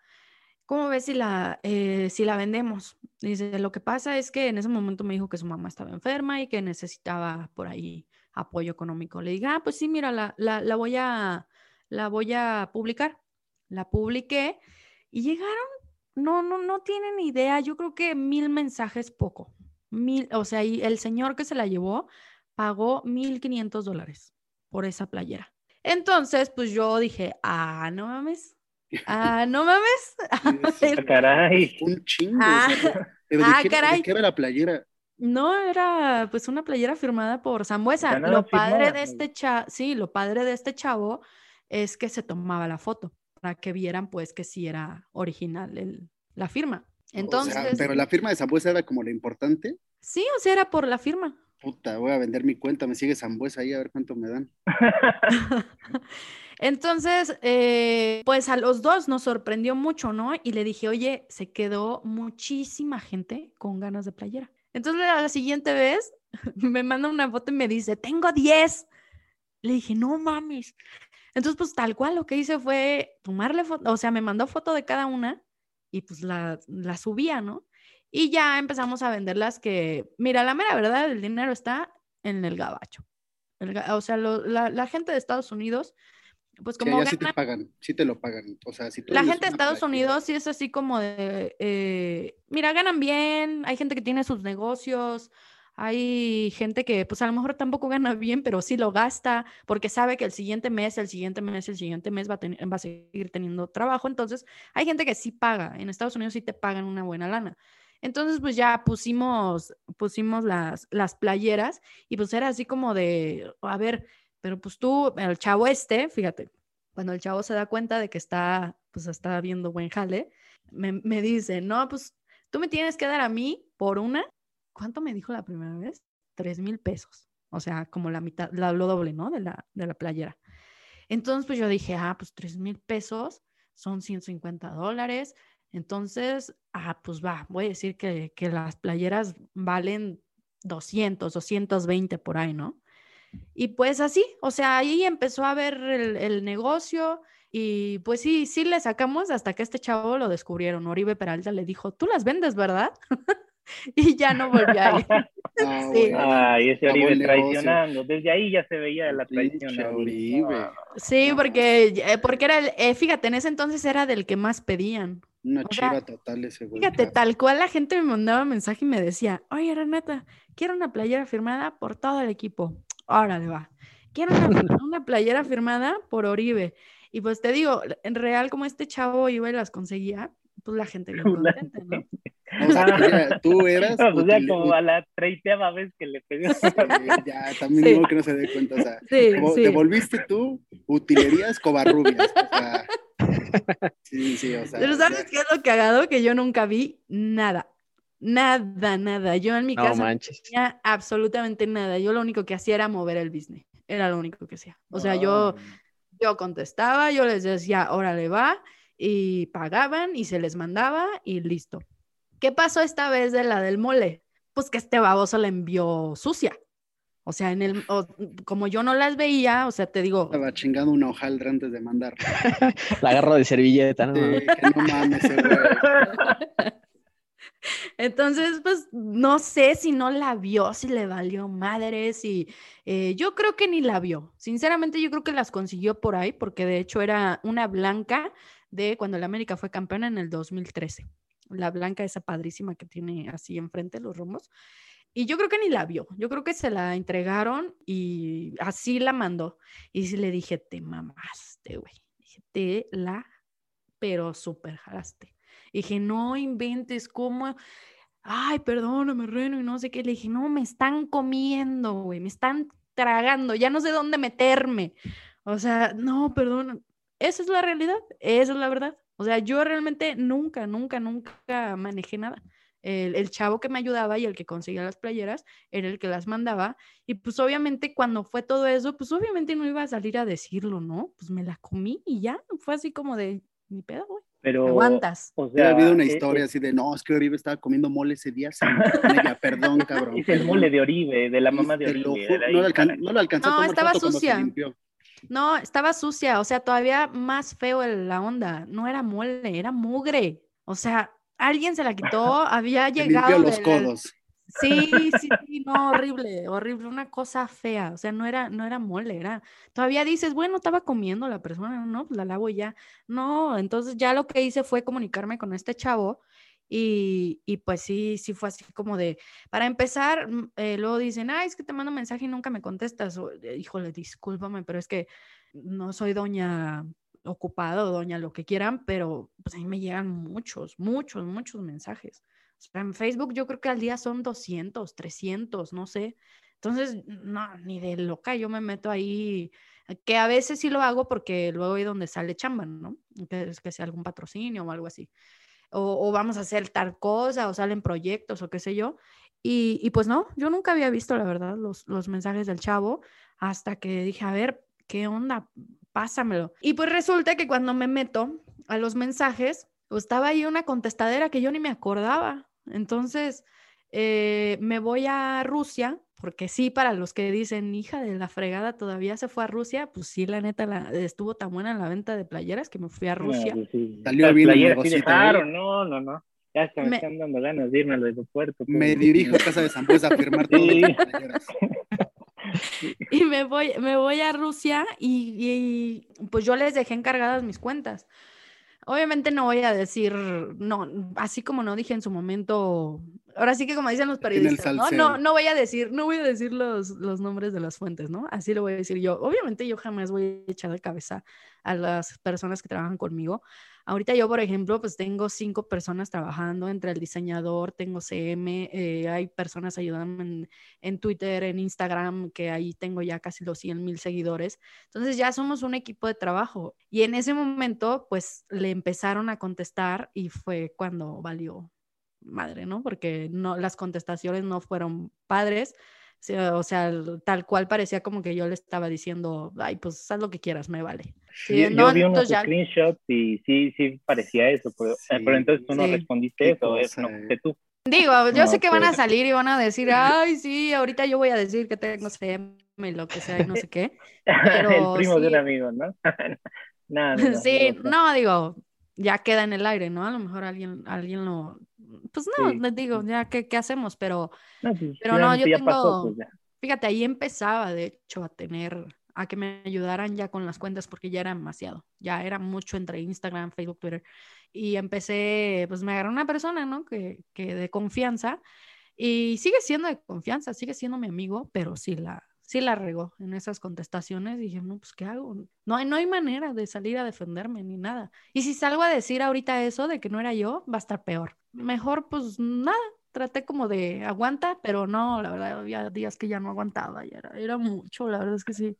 ¿Cómo ves si la, eh, si la vendemos? Dice, lo que pasa es que en ese momento me dijo que su mamá estaba enferma y que necesitaba por ahí apoyo económico. Le dije, ah, pues sí, mira, la, la, voy, a, la voy a publicar. La publiqué y llegaron, no, no, no tienen idea, yo creo que mil mensajes poco. Mil, o sea, y el señor que se la llevó pagó mil quinientos dólares por esa playera. Entonces, pues yo dije, ah, no mames. Ah, no mames. Ah, caray. Un chingo. Ah, ah caray. qué era la playera? No, era pues una playera firmada por Sambuesa. Lo padre de este chavo, sí, lo padre de este chavo es que se tomaba la foto para que vieran pues que sí era original el, la firma. Entonces, pero la firma de Sambuesa era como la importante. Sí, o sea, era por la firma. Puta, voy a vender mi cuenta, me sigue Sambuesa ahí a ver cuánto me dan. Entonces, eh, pues a los dos nos sorprendió mucho, ¿no? Y le dije, oye, se quedó muchísima gente con ganas de playera. Entonces la siguiente vez me manda una foto y me dice, tengo 10. Le dije, no mames. Entonces, pues tal cual lo que hice fue tomarle foto, o sea, me mandó foto de cada una y pues la, la subía, ¿no? Y ya empezamos a venderlas que, mira, la mera verdad, el dinero está en el gabacho. o sea, la, gente de Estados Unidos pues como sí, te pagan, sí te lo pagan. O sea, si La gente de Estados Unidos sí es así como de, eh, mira, ganan bien, hay gente que tiene sus negocios, hay gente que pues a lo mejor tampoco gana bien, pero sí lo gasta porque sabe que el siguiente mes, el siguiente mes, el siguiente mes va a, va a seguir teniendo trabajo. Entonces, hay gente que sí paga. En Estados Unidos sí te pagan una buena lana. Entonces, pues ya pusimos, pusimos las, las playeras y pues era así como de, a ver, Pero pues tú, el chavo este, fíjate, cuando el chavo se da cuenta de que está, pues está viendo buen jale, me, me dice, no, pues tú me tienes que dar a mí por una, ¿cuánto me dijo la primera vez? Tres mil pesos. O sea, como la mitad, la, lo doble, ¿no? De la, de la playera. Entonces, pues yo dije, ah, pues tres mil pesos son 150 dólares. Entonces, ah, pues va, voy a decir que, que las playeras valen 200, 220 por ahí, ¿no? Y pues así, o sea, ahí empezó a ver el, el, negocio y pues sí, sí le sacamos hasta que este chavo lo descubrieron. Oribe Peralta le dijo, tú las vendes, ¿verdad? y ya no volvió a ir. Ah, sí. Ay, ese Oribe traicionando. Desde ahí ya se veía la traición. Sí, porque, eh, porque era el, eh, fíjate, en ese entonces era del que más pedían. Una o chiva sea, total ese güey. Fíjate, tal cual la gente me mandaba mensaje y me decía, oye, Renata, quiero una playera firmada por todo el equipo. Órale, va. Quiero una, una playera firmada por Oribe. Y pues te digo, en real, como este chavo iba y las conseguía, pues la gente bien contenta, ¿no? O sea, tú eras. No, pues ya como a la treintaava vez que le pedí. ya, también sí. digo que no se dé cuenta. O sea, sí, sí. te volviste tú utilerías covarrubias. O sea, sí, sí, o sea. Pero ¿sabes qué es lo cagado? Que yo nunca vi nada. Nada, nada. Yo en mi no, casa manches. no tenía absolutamente nada. Yo lo único que hacía era mover el business. Era lo único que hacía. O sea, yo, yo contestaba, yo les decía, órale, va, y pagaban y se les mandaba y listo. ¿Qué pasó esta vez de la del mole? Pues que este baboso la envió sucia. O sea, en el, o, como yo no las veía, o sea, te digo. Estaba chingando una hojaldra antes de mandarla. la agarro de servilleta, ¿no? Sí, que no mames, güey. Entonces, pues no sé si no la vio, si le valió madre, si eh, yo creo que ni la vio. Sinceramente, yo creo que las consiguió por ahí, porque de hecho era una blanca de cuando el América fue campeona en el 2013. La blanca, esa padrísima que tiene así enfrente los romos. Y yo creo que ni la vio. Yo creo que se la entregaron y así la mandó. Y sí le dije, te mamaste, güey. Dije, te la, pero súper jalaste. Dije, no inventes, ¿cómo? Ay, perdóname, Reno, y no sé qué. Le dije, no, me están comiendo, güey, me están tragando, ya no sé dónde meterme. O sea, no, perdón. Esa es la realidad, esa es la verdad. O sea, yo realmente nunca, nunca, nunca manejé nada. El, el, chavo que me ayudaba y el que conseguía las playeras era el que las mandaba. Y pues obviamente cuando fue todo eso, pues obviamente no iba a salir a decirlo, ¿no? Pues me la comí y ya, fue así como de, mi pedo, güey. Pero, aguantas. O sea, ha habido una historia eh, así de, no, es que Oribe estaba comiendo mole ese día. Ella, perdón, cabrón. Es el mole de Oribe, de la mamá de Oribe. No, lo alcan no, lo alcanzó no, estaba sucia. se. No, estaba sucia, o sea, todavía más feo la onda. No era mole, era mugre. O sea, alguien se la quitó, había Se llegado. limpió los del- codos. Sí, sí, sí, no, horrible, horrible, una cosa fea, o sea, no era, no era mole, era, todavía dices, bueno, estaba comiendo la persona, no, pues la lavo ya, no, entonces ya lo que hice fue comunicarme con este chavo y, y pues sí, sí fue así como de, para empezar, mm, eh, luego dicen, ay, es que te mando mensaje y nunca me contestas, o, eh, híjole, discúlpame, pero es que no soy doña ocupada o doña lo que quieran, pero pues a mí me llegan muchos, muchos, muchos mensajes. En Facebook yo creo que al día son 200, 300, no sé. Entonces, no, ni de loca, yo me meto ahí, que a veces sí lo hago porque luego ahí donde sale chamba, ¿no? Que, es que sea algún patrocinio o algo así. O, vamos a hacer tal cosa, o salen proyectos o qué sé yo. Y, y pues no, yo nunca había visto, la verdad, los, los mensajes del chavo hasta que dije, a ver, ¿qué onda? Pásamelo. Y pues resulta que cuando me meto a los mensajes, pues estaba ahí una contestadera que yo ni me acordaba. Entonces, eh, me voy a Rusia, porque sí, para los que dicen, hija de la fregada, todavía se fue a Rusia, pues sí, la neta, la, estuvo tan buena la venta de playeras que me fui a Rusia. Bueno, pues sí. Salió bien el no, no, no. Ya hasta me, Me- están dando ganas de irme al aeropuerto. Me dirijo a casa de Zambuesa a firmar todas Sí. las playeras. Y me voy, me voy a Rusia y, y, pues yo les dejé encargadas mis cuentas. Obviamente no voy a decir, no, así como no dije en su momento, ahora sí que como dicen los periodistas. No, no voy a decir, no voy a decir los, los nombres de las fuentes, ¿no? Así lo voy a decir yo. Obviamente yo jamás voy a echar de cabeza a las personas que trabajan conmigo. Ahorita yo, por ejemplo, pues tengo cinco personas trabajando entre el diseñador, tengo CM, eh, hay personas ayudándome en, en Twitter, en Instagram, que ahí tengo ya casi los 100 mil seguidores. Entonces ya somos un equipo de trabajo. Y en ese momento, pues le empezaron a contestar y fue cuando valió madre, ¿no? Porque no, las contestaciones no fueron padres. O sea, tal cual parecía como que yo le estaba diciendo, ay, pues haz lo que quieras, me vale. Sí, yo, yo no, vi unos ya- screenshots y sí, sí parecía eso, pero, eh, pero Sí, entonces tú no sí. respondiste eso, es cosa, no eh. fuiste tú. Digo, yo No, sé que van a pues. salir y van a decir, ay, sí, ahorita yo voy a decir que tengo CM y lo que sea y no sé qué. Pero el primo de un amigo, ¿no? no, no, Sí, no, digo, ya queda en el aire, ¿no? A lo mejor alguien, alguien lo, pues no, Sí. les digo, ya, ¿qué, qué hacemos? Pero no, Pero no, yo ya pasó, tengo- pues fíjate, ahí empezaba, de hecho, a tener, a que me ayudaran ya con las cuentas porque ya era demasiado, ya era mucho entre Instagram, Facebook, Twitter. Y empecé, pues me agarró una persona, ¿no? Que, que de confianza y sigue siendo de confianza, sigue siendo mi amigo, pero sí la, sí la regó en esas contestaciones. Dije, no, pues, ¿qué hago? No hay, no hay manera de salir a defenderme ni nada. Y si salgo a decir ahorita eso de que no era yo, va a estar peor. Mejor, pues, nada. Traté como de aguanta, pero no, la verdad, había días que ya no aguantaba, ya era, era mucho, la verdad es que sí.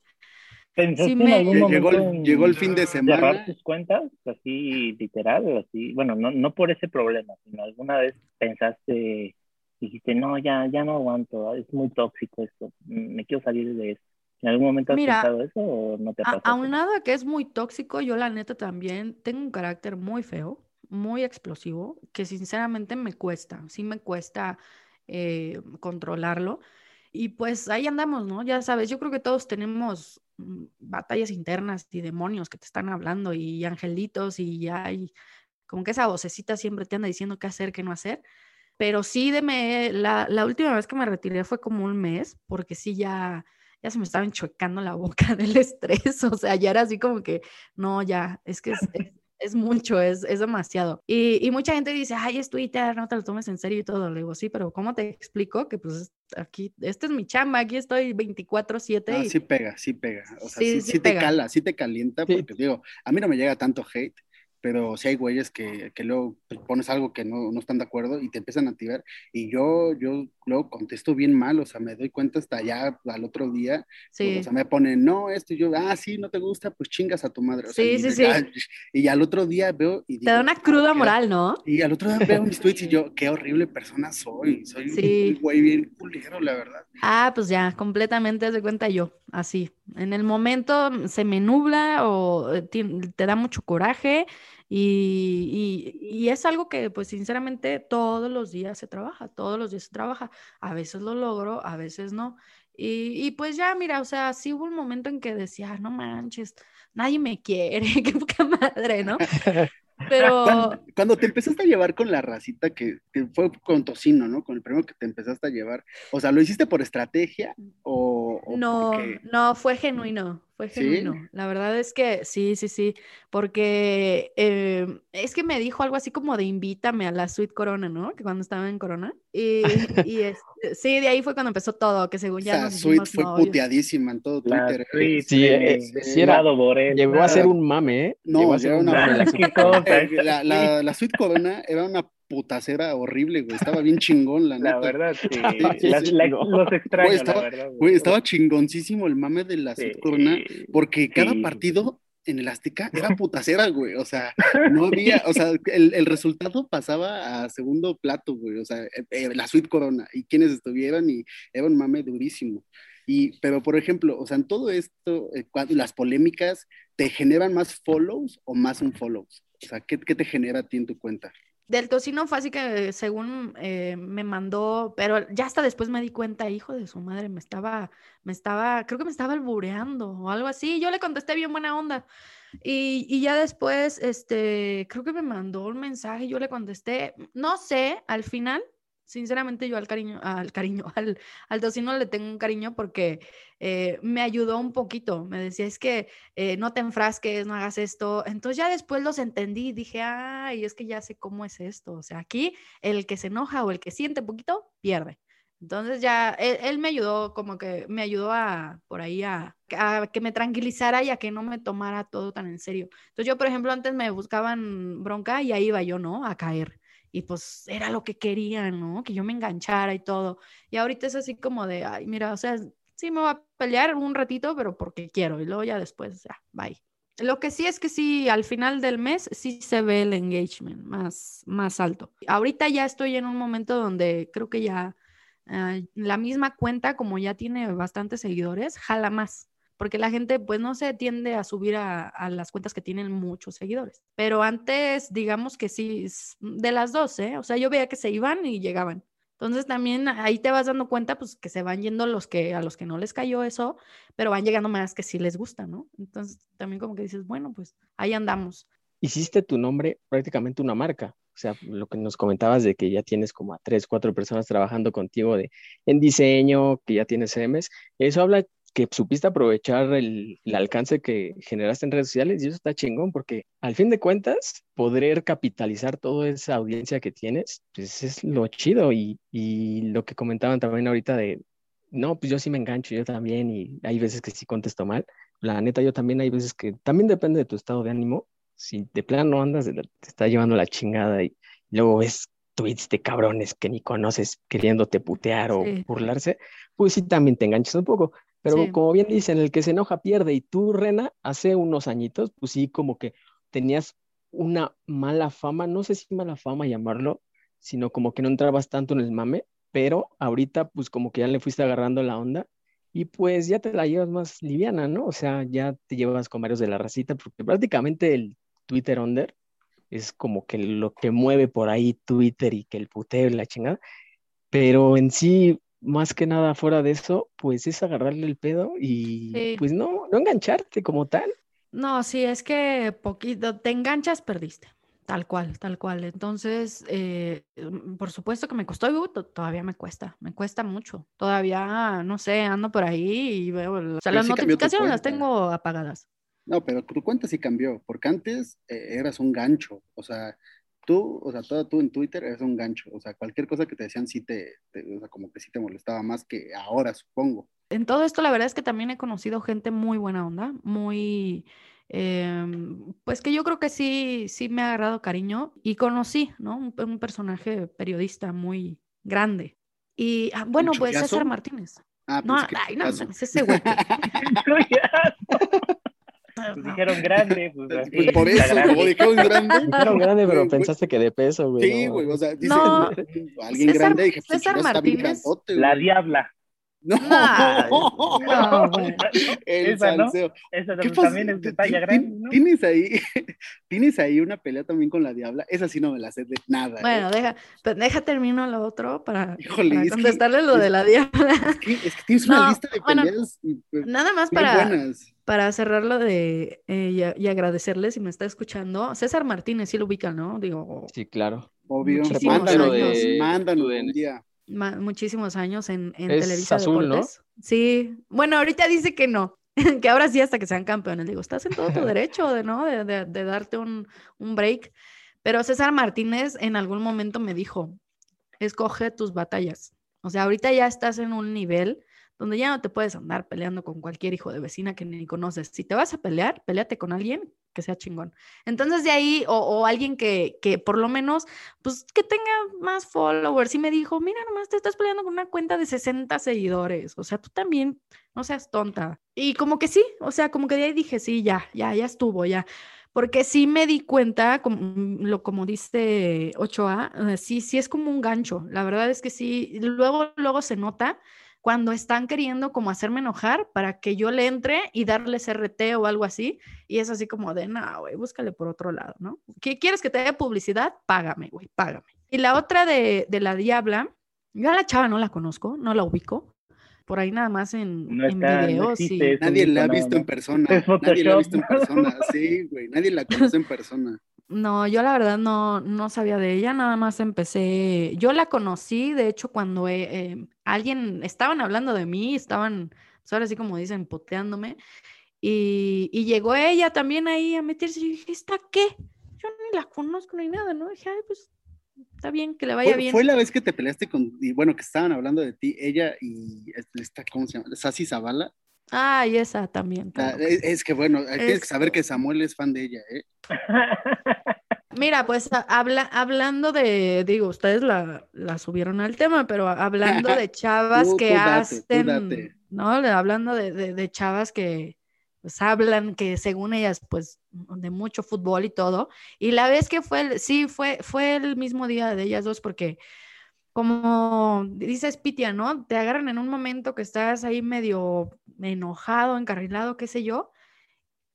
¿Pensaste en me- algún Lle- momento Llegó el, en llegó el fin de cerrar semana. tus cuentas? Así, literal, así. Bueno, no, no por ese problema, sino alguna vez pensaste, no, ya, ya no aguanto, es muy tóxico esto, mm, me quiero salir de esto. ¿En algún momento has Mira, pensado eso o no te ha aunado a que es muy tóxico, yo la neta también tengo un carácter muy feo, muy explosivo, que sinceramente me cuesta, sí me cuesta eh, controlarlo. Y pues ahí andamos, ¿no? Ya sabes, yo creo que todos tenemos mm, batallas internas y demonios que te están hablando y angelitos y ya hay como que esa vocecita siempre te anda diciendo qué hacer, qué no hacer. Pero sí, deme, la, la última vez que me retiré fue como un mes, porque sí ya ya se me estaba enchuecando la boca del estrés, o sea, ya era así como que, no, ya, es que es, es, es mucho, es, es demasiado. Y, y mucha gente dice, ay, es Twitter, no te lo tomes en serio y todo. Le digo, sí, pero ¿cómo te explico que pues aquí, esta es mi chamba, aquí estoy 24/7 Ah, y sí pega, sí pega. O sea, Sí, sí, sí sí te cala, sí te calienta, Sí. porque digo, a mí no me llega tanto hate, pero sí hay güeyes que, que luego pues, pones algo que no, no están de acuerdo y te empiezan a tirar. Y yo, yo luego contesto bien mal, o sea, me doy cuenta hasta allá al otro día, pues, sí. o sea, me ponen, no, esto, y yo, ah, sí, no te gusta, pues chingas a tu madre. O sea, Sí, y, sí, de- sí. ah, y al otro día veo y Te digo, da una cruda "Qué- moral, ¿no? Y al otro día veo mis tweets y yo, qué horrible persona soy, soy Sí. un güey bien culero, la verdad. Ah, pues ya, completamente de cuenta yo, así. En el momento mm, se me nubla o eh, ti- te da mucho coraje y, y- y es algo que pues sinceramente todos los días se trabaja, todos los días se trabaja. A veces lo logro, a veces no. Y, y pues ya, mira, o sea, sí hubo un momento en que decía, "Ah, no manches, nadie me quiere, qué poca madre, ¿no? Pero Cuando, cuando te empezaste a llevar con la racita que, que fue con Tocino, ¿no? Con el primero que te empezaste a llevar. O sea, ¿lo hiciste por estrategia o, o No, porque- no, fue genuino, fue ¿Sí? genuino. La verdad es que sí, sí, sí, porque eh, es que me dijo algo así como de invítame a la Suite Corona, ¿no? Que cuando estaba en Corona. Y, y este, sí, de ahí fue cuando empezó todo, que según ya Esa nos suite fue novios. puteadísima en todo La Twitter. ¿eh? suite Sí, eh, sí era- Lado Borel. Llegó a ser un mame, ¿eh? No, Llegó a ser era un una- mame la. Corona. Eh, la, la, la suite Corona era una putacera horrible, güey. Estaba bien chingón, la neta. La verdad, sí. Sí, Las- sí, la- no. Los extraño, Güey, estaba- la verdad. Güey, estaba chingoncísimo el mame de la Corona, porque cada partido en el Azteca era putacera, güey. O sea, no había, o sea, el, el resultado pasaba a segundo plato, güey. O sea, eh, eh, la suite Corona y quienes estuvieran y era un mame durísimo. Y, pero, por ejemplo, o sea, en todo esto, eh, cuando- las polémicas, ¿te generan más follows o más un follows? O sea, ¿qué, qué te genera a ti en tu cuenta? Del tocino fue así que según eh, me mandó, pero ya hasta después me di cuenta, hijo de su madre, me estaba, me estaba, creo que me estaba albureando o algo así. Yo le contesté bien buena onda. Y, y ya después, este, creo que me mandó un mensaje, yo le contesté, no sé, al final, Sinceramente yo al cariño, al cariño, al, al tocino le tengo un cariño porque eh, me ayudó un poquito. Me decía, es que eh, no te enfrasques, no hagas esto. Entonces ya después los entendí dije, ay, es que ya sé cómo es esto. O sea, aquí el que se enoja o el que siente poquito, pierde. Entonces ya él, me ayudó, como que me ayudó a por ahí a, que me tranquilizara y a que no me tomara todo tan en serio. Entonces yo, por ejemplo, antes me buscaban bronca y ahí iba yo, ¿no? A caer. Y pues era lo que querían, ¿no? Que yo me enganchara y todo. Y ahorita es así como de, ay, mira, o sea, sí me voy a pelear un ratito, pero porque quiero. Y luego ya después, ya, bye. Lo que sí es que sí, al final del mes sí se ve el engagement más, más alto. Ahorita ya estoy en un momento donde creo que ya Ah, la misma cuenta, como ya tiene bastantes seguidores, jala más. Porque la gente, pues no se tiende a subir a, las cuentas que tienen muchos seguidores. Pero antes, digamos que sí, de las dos, ¿eh? O sea, yo veía que se iban y llegaban. Entonces también ahí te vas dando cuenta, pues que se van yendo los que a los que no les cayó eso, pero van llegando más que sí les gusta, ¿no? Entonces también como que dices, bueno, pues ahí andamos. Hiciste tu nombre prácticamente una marca. O sea, lo que nos comentabas de que ya tienes como a tres, cuatro personas trabajando contigo de, en diseño, que ya tienes CMS, eso habla que supiste aprovechar el, alcance que generaste en redes sociales y eso está chingón porque al fin de cuentas poder capitalizar toda esa audiencia que tienes, pues es lo chido y, y lo que comentaban también ahorita de, no, pues yo sí me engancho, yo también y hay veces que sí contesto mal. La neta, yo también hay veces que también depende de tu estado de ánimo si de plano andas, te está llevando la chingada y luego ves tweets de cabrones que ni conoces queriéndote putear o burlarse, pues sí también te enganchas un poco. Pero como bien dicen, el que se enoja pierde. Y tú, Rena, hace unos añitos, pues sí, como que tenías una mala fama, no sé si mala fama llamarlo, sino como que no entrabas tanto en el mame, pero ahorita pues como que ya le fuiste agarrando la onda y pues ya te la llevas más liviana, ¿no? O sea, ya te llevas con varios de la racita, porque prácticamente el Twitter Under, es como que lo que mueve por ahí Twitter y que el puteo y la chingada, pero en sí, más que nada fuera de eso, pues es agarrarle el pedo y pues no, no engancharte como tal. No, sí, es que poquito, te enganchas, perdiste. Tal cual, tal cual. Entonces, eh, mm, por supuesto que me costó, y todavía me cuesta, me cuesta mucho. Todavía, no sé, ando por ahí y veo, o sea, las notificaciones las tengo apagadas. No, pero tu cuenta sí cambió, porque antes eh, eras un gancho, o sea, tú, o sea, toda tú en Twitter eras un gancho, o sea, cualquier cosa que te decían sí te, o sea, como que sí te molestaba más que ahora, supongo. En todo esto, la verdad es que también he conocido gente muy buena onda, muy, em, pues que yo creo que sí, sí me ha agarrado cariño y conocí, ¿no? Un, personaje periodista muy grande. Y ah, bueno, pues César Martínez. Ah, no, ay, no, ese güey. Pues dijeron grande, pues, pues por eso, como dijeron grande. Dijeron grande, pero pensaste que de peso, güey. Sí, güey, o sea, dice no, alguien César, grande, dije, pues César Martínez. la diabla. No, no, el esa, salseo. ¿no? Esa también es de talla grande. ¿Tienes ahí, ¿Tienes ahí una pelea también con la Diabla? Esa sí no me la sé de nada. Bueno, ¿eh? deja, pues deja termino lo otro para, Híjole, para es que- contestarle lo de la Diabla. Es que, es que tienes una lista de bueno, peleas pues, Nada más muy para, buenas. Para cerrarlo de eh, y, a- y agradecerle si me está escuchando. César Martínez, sí lo ubican, ¿no? Digo, Sí, claro. Obvio. muchísimos Mándanos, un día. ma- muchísimos años en, en Es Televisa azul, ¿no? Deportes. Sí, bueno, ahorita dice que no, que ahora sí hasta que sean campeones. Digo, estás en todo tu derecho de, ¿no? de, de- de darte un, un break. Pero César Martínez en algún momento me dijo, escoge tus batallas. O sea, ahorita ya estás en un nivel donde ya no te puedes andar peleando con cualquier hijo de vecina que ni conoces. Si te vas a pelear, peleate con alguien que sea chingón. Entonces de ahí, o, alguien que, que por lo menos, pues que tenga más followers. Y me dijo, mira, nomás te estás peleando con una cuenta de 60 seguidores. O sea, tú también, no seas tonta. Y como que sí, o sea, como que de ahí dije, sí, ya, ya, ya estuvo, ya. Porque sí me di cuenta, como, lo, como dice 8A, eh, sí, sí es como un gancho. La verdad es que sí, luego, luego se nota cuando están queriendo como hacerme enojar para que yo le entre y darles RT o algo así. Y es así como de, no, güey, búscale por otro lado, ¿no? ¿Qué quieres que te dé publicidad? Págame, güey, págame. Y la otra de, de la Diabla, yo a la chava no la conozco, no la ubico. Por ahí nada más en, No en está, no videos. y- Nadie la ha visto en persona. Nadie la ha visto en persona. Sí, güey. Nadie la conoce en persona. No, yo la verdad no, no sabía de ella, nada más empecé, yo la conocí, de hecho, cuando eh, eh, alguien, estaban hablando de mí, estaban, pues ahora sí como dicen, poteándome, y, y llegó ella también ahí a meterse, y yo dije, ¿esta qué? Yo ni la conozco ni nada, ¿no? Dije, ay, pues está bien, que le vaya Fue, bien. fue la vez que te peleaste con, y bueno, que estaban hablando de ti, ella y esta, ¿cómo se llama? Sassy Zavala. Ah, y esa también. Ah, claro. es, es que bueno, tienes que Es- saber que Samuel es fan de ella, ¿eh? Mira, pues habla, hablando de, digo, ustedes la, la subieron al tema, pero hablando de chavas Tú- que tú date, tú hacen. ¿no? Le- Hablando de, de- de chavas que pues hablan, que según ellas, pues, de mucho fútbol y todo. Y la vez que fue, el- sí, fue, fue el mismo día de ellas dos, porque como dice Spitia, ¿no? Te agarran en un momento que estás ahí medio enojado, encarrilado, qué sé yo.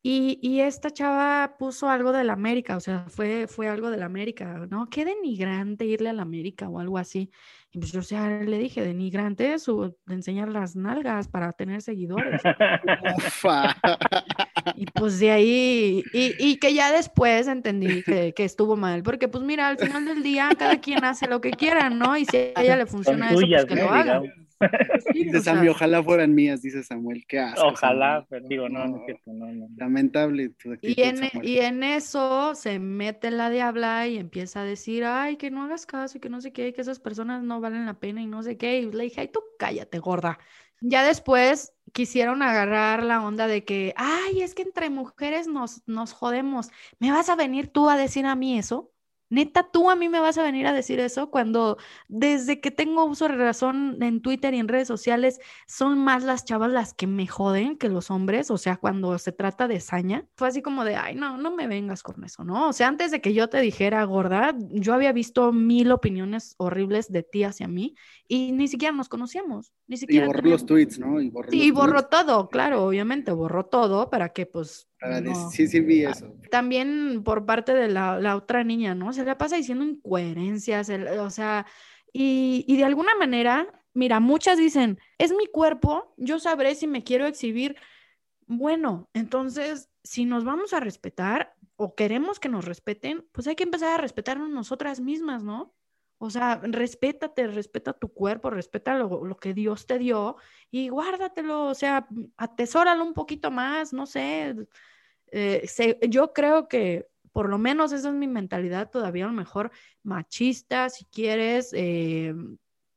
Y, y esta chava puso algo del América, o sea, fue, fue algo del América, ¿no? Qué denigrante irle al América o algo así. Y pues yo, o sea, le dije, denigrante es su- de enseñar las nalgas para tener seguidores. Y pues de ahí, y, y que ya después entendí que, que estuvo mal, porque pues mira, al final del día cada quien hace lo que quiera, ¿no? Y si a ella le funciona eso, tuyas, pues que ¿no? lo haga. Sí, Dice Sammy, ojalá fueran mías, dice Samuel. Qué asco. Ojalá, Samuel. pero digo, no, no es cierto, no, no. Lamentable tu actitud, Y en, Samuel. y en eso se mete la diabla y empieza a decir, ay, que no hagas caso y que no sé qué, y que esas personas no valen la pena y no sé qué. Y le dije, ay, tú cállate, gorda. Ya después quisieron agarrar la onda de que, ay, es que entre mujeres nos, nos jodemos. ¿Me vas a venir tú a decir a mí eso? Neta, tú a mí me vas a venir a decir eso cuando desde que tengo uso de razón en Twitter y en redes sociales son más las chavas las que me joden que los hombres, o sea, cuando se trata de saña, fue así como de, ay, no, no me vengas con eso, ¿no? O sea, antes de que yo te dijera gorda, yo había visto mil opiniones horribles de ti hacia mí y ni siquiera nos conocíamos, ni Y siquiera borró los tweets, ¿no? Y borró Sí, los borró tweets. todo, claro, obviamente, borró todo para que pues... Para no- decir- Sí, sí vi eso. también por parte de la, la otra niña, ¿no? Se la pasa diciendo incoherencias, el- o sea, y, y de alguna manera, mira, muchas dicen, es mi cuerpo, yo sabré si me quiero exhibir. Bueno, entonces, si nos vamos a respetar o queremos que nos respeten, pues hay que empezar a respetarnos nosotras mismas, ¿no? O sea, respétate, respeta tu cuerpo, respeta lo, lo que Dios te dio y guárdatelo, o sea, atesóralo un poquito más, no sé, eh, se- yo creo que por lo menos esa es mi mentalidad todavía a lo mejor machista, si quieres, eh,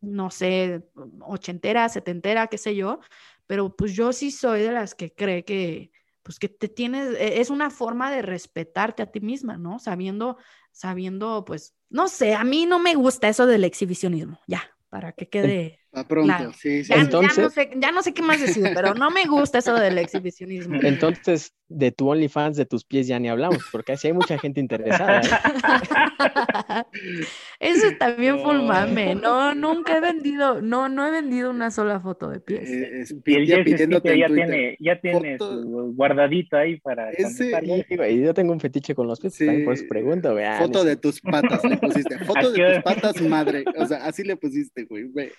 no sé, ochentera, setentera, qué sé yo, pero pues yo sí soy de las que cree que pues que te tienes, e- es una forma de respetarte a ti misma, ¿no? Sabiendo, sabiendo, pues, no sé, a mí no me gusta eso del exhibicionismo, ya, para que quede A pronto, Claro. sí, sí. ya, ya Entonces- no sé, ya no sé qué más decir, pero no me gusta eso del exhibicionismo. Entonces, de tu OnlyFans, de tus pies ya ni hablamos, porque así hay mucha gente interesada. ¿eh? Eso también fue un No. mame. No, nunca he vendido, no, no he vendido una sola foto de pies. Eh, es Y el pidiéndote ya tiene, ya tiene Foto- su guardadito ahí para Ese-. Y, güey, yo tengo un fetiche con los pies, Sí. también por eso pregunto, güey. ah, Foto de tus patas le pusiste. Foto de tus patas, madre. O sea, así le pusiste, güey. Ve,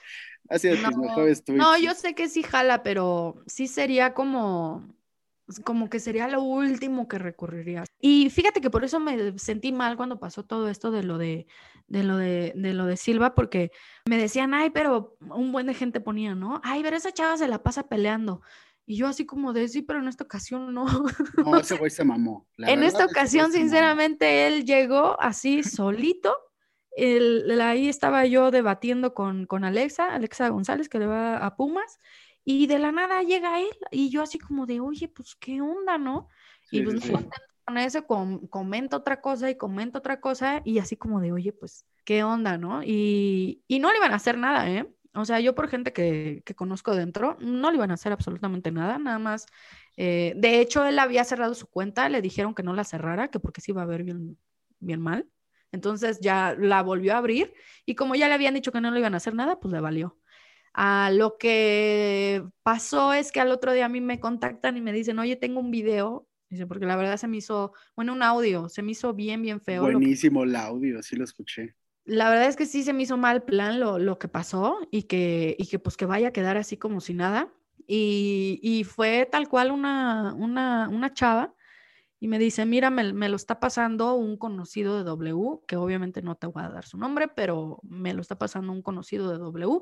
Ha sido tus No, mejores tweets. no, yo sé que sí jala, pero sí sería como, como que sería lo último que recurriría. Y fíjate que por eso me sentí mal cuando pasó todo esto de lo de, de lo de, de lo de Silva, porque me decían, ay, pero un buen de gente ponía, ¿no? Ay, pero esa chava se la pasa peleando. Y yo así como de, sí, pero en esta ocasión no. No, ese güey se mamó. La en verdad, esta ocasión, sinceramente, él llegó así solito. El- ahí estaba yo debatiendo con, con Alexa, Alexa González, que le va a Pumas, y de la nada llega él, y yo así como de, oye, pues qué onda, ¿no? y pues sí, no sí. contento con eso, com- comenta otra cosa y comenta otra cosa, y así como de, oye, pues qué onda, ¿no? Y, y no le iban a hacer nada, ¿eh? O sea, yo por gente que, que conozco dentro, no le iban a hacer absolutamente nada, nada más. eh, de hecho, él había cerrado su cuenta, le dijeron que no la cerrara, que porque se iba a ver bien, bien mal. Entonces ya la volvió a abrir y como ya le habían dicho que no le iban a hacer nada, pues le valió. Ah, lo que pasó es que al otro día a mí me contactan y me dicen, oye, tengo un video, dice, porque la verdad se me hizo, bueno, un audio, se me hizo bien, bien feo. que- Buenísimo el audio, sí lo escuché. la verdad es que sí se me hizo mal plan lo, lo que pasó y que, y que pues que vaya a quedar así como si nada. Y, y fue tal cual una, una, una chava y me dice, mira, me, lo está pasando un conocido de W, que obviamente no te voy a dar su nombre, pero me lo está pasando un conocido de W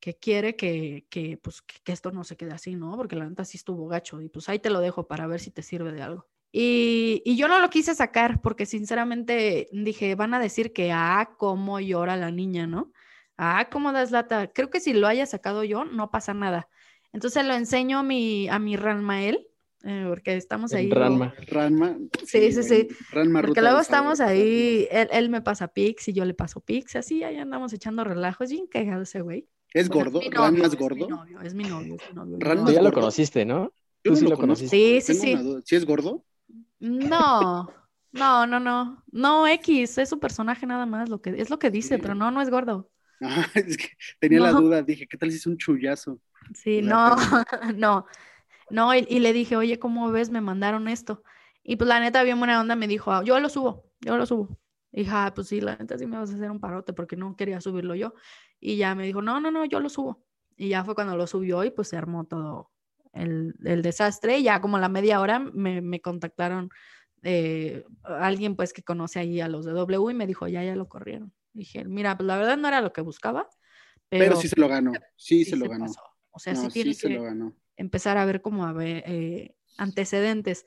que quiere que, que pues, que, esto no se quede así, ¿no? Porque la neta sí estuvo gacho y pues ahí te lo dejo para ver si te sirve de algo. Y, y, yo no lo quise sacar porque sinceramente dije, van a decir que, ah, cómo llora la niña, ¿no? Ah, cómo das lata. Creo que si lo haya sacado yo, no pasa nada. Entonces lo enseño a mi, a mi Ranmael, eh, porque estamos ahí. Ranma. Ranma. Sí, sí, sí. Ranma porque luego estamos ahí, él, él, me pasa Pix y yo le paso Pix, así ahí andamos echando relajo. Es bien cagado ese güey. ¿Es gordo? Es ¿Ranma es gordo? Es mi novio, es mi novio. Es mi novio. ¿Ranma Tú ya lo conociste, ¿no? Tú no sí lo conociste. Sí, sí, Tengo sí. ¿Sí es gordo? No, no, no, no. No, X, es su personaje nada más, lo que, es lo que dice, Sí. pero no, no es gordo. Ah, es que tenía la duda. Dije, ¿qué tal si es un chullazo? Sí, no, no, no, y, y le dije, oye, ¿cómo ves? Me mandaron esto. Y pues la neta, bien buena onda, me dijo, "Ah, yo lo subo, yo lo subo. Y dije, "Ah, pues sí, la neta sí me vas a hacer un parote porque no quería subirlo yo. Y ya me dijo, no, no, no, yo lo subo. Y ya fue cuando lo subió y pues se armó todo el, el desastre. Y ya como a la media hora me, me contactaron eh, alguien pues que conoce ahí a los de W y me dijo, ya, ya lo corrieron. Dije, mira, pues la verdad no era lo que buscaba, pero, Pero, sí se lo ganó. Sí, sí se lo ganó. pasó. O sea, No, sí sí tiene se que lo ganó. Empezar a ver como a ver eh, antecedentes.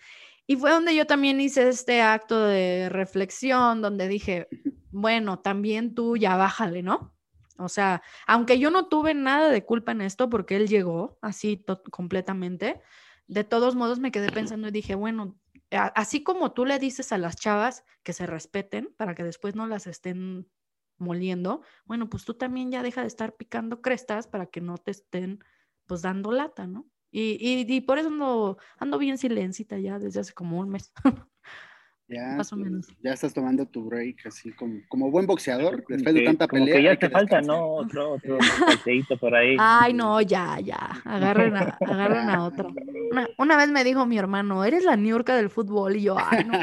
Y fue donde yo también hice este acto de reflexión, donde dije, bueno, también tú ya bájale, ¿no? O sea, aunque yo no tuve nada de culpa en esto porque él llegó así completamente, de todos modos me quedé pensando y dije, bueno, así como tú le dices a las chavas que se respeten para que después no las estén moliendo, bueno, pues tú también ya deja de estar picando crestas para que no te estén pues dando lata, ¿no? Y, y, y por eso ando, ando bien silencita ya desde hace como un mes. Ya, Más o menos. ya estás tomando tu break, así como, como buen boxeador, después de tanta como pelea. que ya te falta. ¿no? Otro, otro paseíto por ahí. Ay, no, ya, ya, agarren a, agarren a otro. Una, una vez me dijo mi hermano, eres la niurca del fútbol, y yo, ay, no.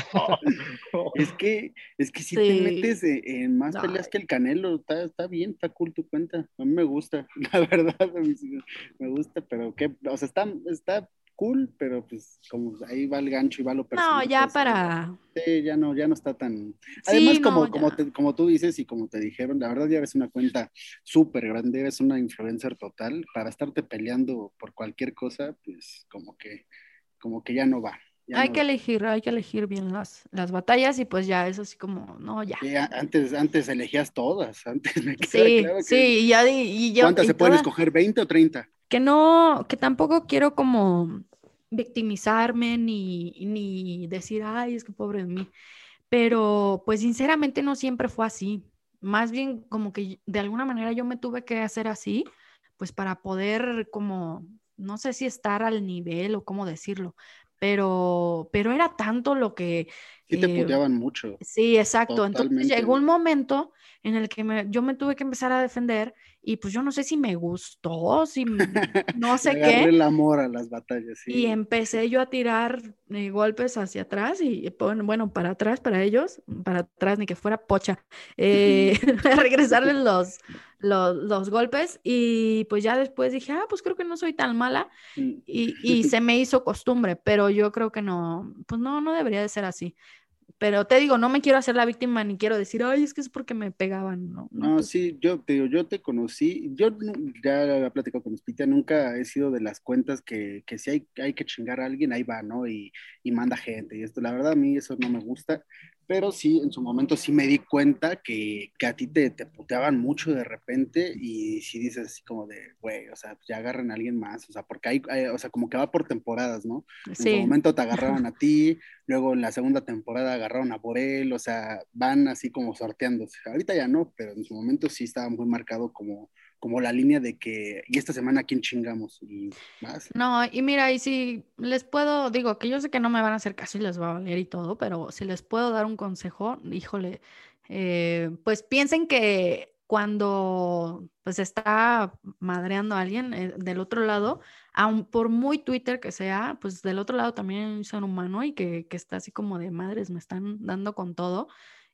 Es que, es que si Sí. te metes en, en más No. peleas que el Canelo, está, está bien, está cool tu cuenta. A mí me gusta, la verdad, me gusta, pero que, o sea, está, está cool, pero pues como ahí va el gancho y va lo No, personal, ya pues, para. sí, ya no, ya no está tan. Además, Sí, como, no, como, te- como tú dices y como te dijeron, la verdad ya eres una cuenta súper grande, eres una influencer total. Para estarte peleando por cualquier cosa, pues como que, como que ya no va. Ya Hay no que elegir, hay que elegir bien las, las batallas y pues ya es así como, no, ya. Sí, antes, antes elegías todas, antes me queda Sí, claro que sí, y ya y yo ¿Cuántas y se pueden escoger? ¿20 o 30? que no, que tampoco quiero como victimizarme ni, ni decir, ay, es que pobre de mí. Pero pues sinceramente no siempre fue así. Más bien como que de alguna manera yo me tuve que hacer así, pues para poder como, no sé si estar al nivel o cómo decirlo, pero, pero era tanto lo que... Sí te eh, puteaban mucho. Sí, exacto. Entonces llegó un momento en el que me- yo me tuve que empezar a defender y pues yo no sé si me gustó, si no sé qué. el amor a las batallas, sí. Y empecé yo a tirar eh, golpes hacia atrás y eh, bueno, para atrás para ellos, para atrás ni que fuera pocha, eh, a regresarles los, los, los golpes y pues ya después dije, ah, pues creo que no soy tan mala Mm. y, y se me hizo costumbre, pero yo creo que no, pues no, no debería de ser así. Pero te digo, no me quiero hacer la víctima ni quiero decir, ay, es que es porque me pegaban, no. no, No, pues, sí, yo te digo, yo te conocí, yo ya había platicado con Spita, nunca he sido de las cuentas que, que si hay, hay que chingar a alguien, ahí va, ¿no? Y, y manda gente, y esto, la verdad a mí eso no me gusta, pero sí, en su momento sí me di cuenta que, que a ti te, te puteaban mucho de repente, y si dices así como de, güey, o sea, ya agarran a alguien más, o sea, porque hay, hay- o sea, como que va por temporadas, ¿no? En su sí, momento te agarraron a ti, luego en la segunda temporada agarraron a Borel, o sea, van así como sorteándose. Ahorita ya no, pero en su momento sí estaba muy marcado como, como la línea de que, y esta semana quién chingamos, y más. No, y mira, y si les puedo, digo que yo sé que no me van a hacer caso y les va a valer y todo, pero si les puedo dar un consejo, híjole, eh, pues piensen que cuando pues está madreando a alguien eh, del otro lado, aun por muy Twitter que sea, pues del otro lado también hay un ser humano y que, que está así como de madres, me están dando con todo.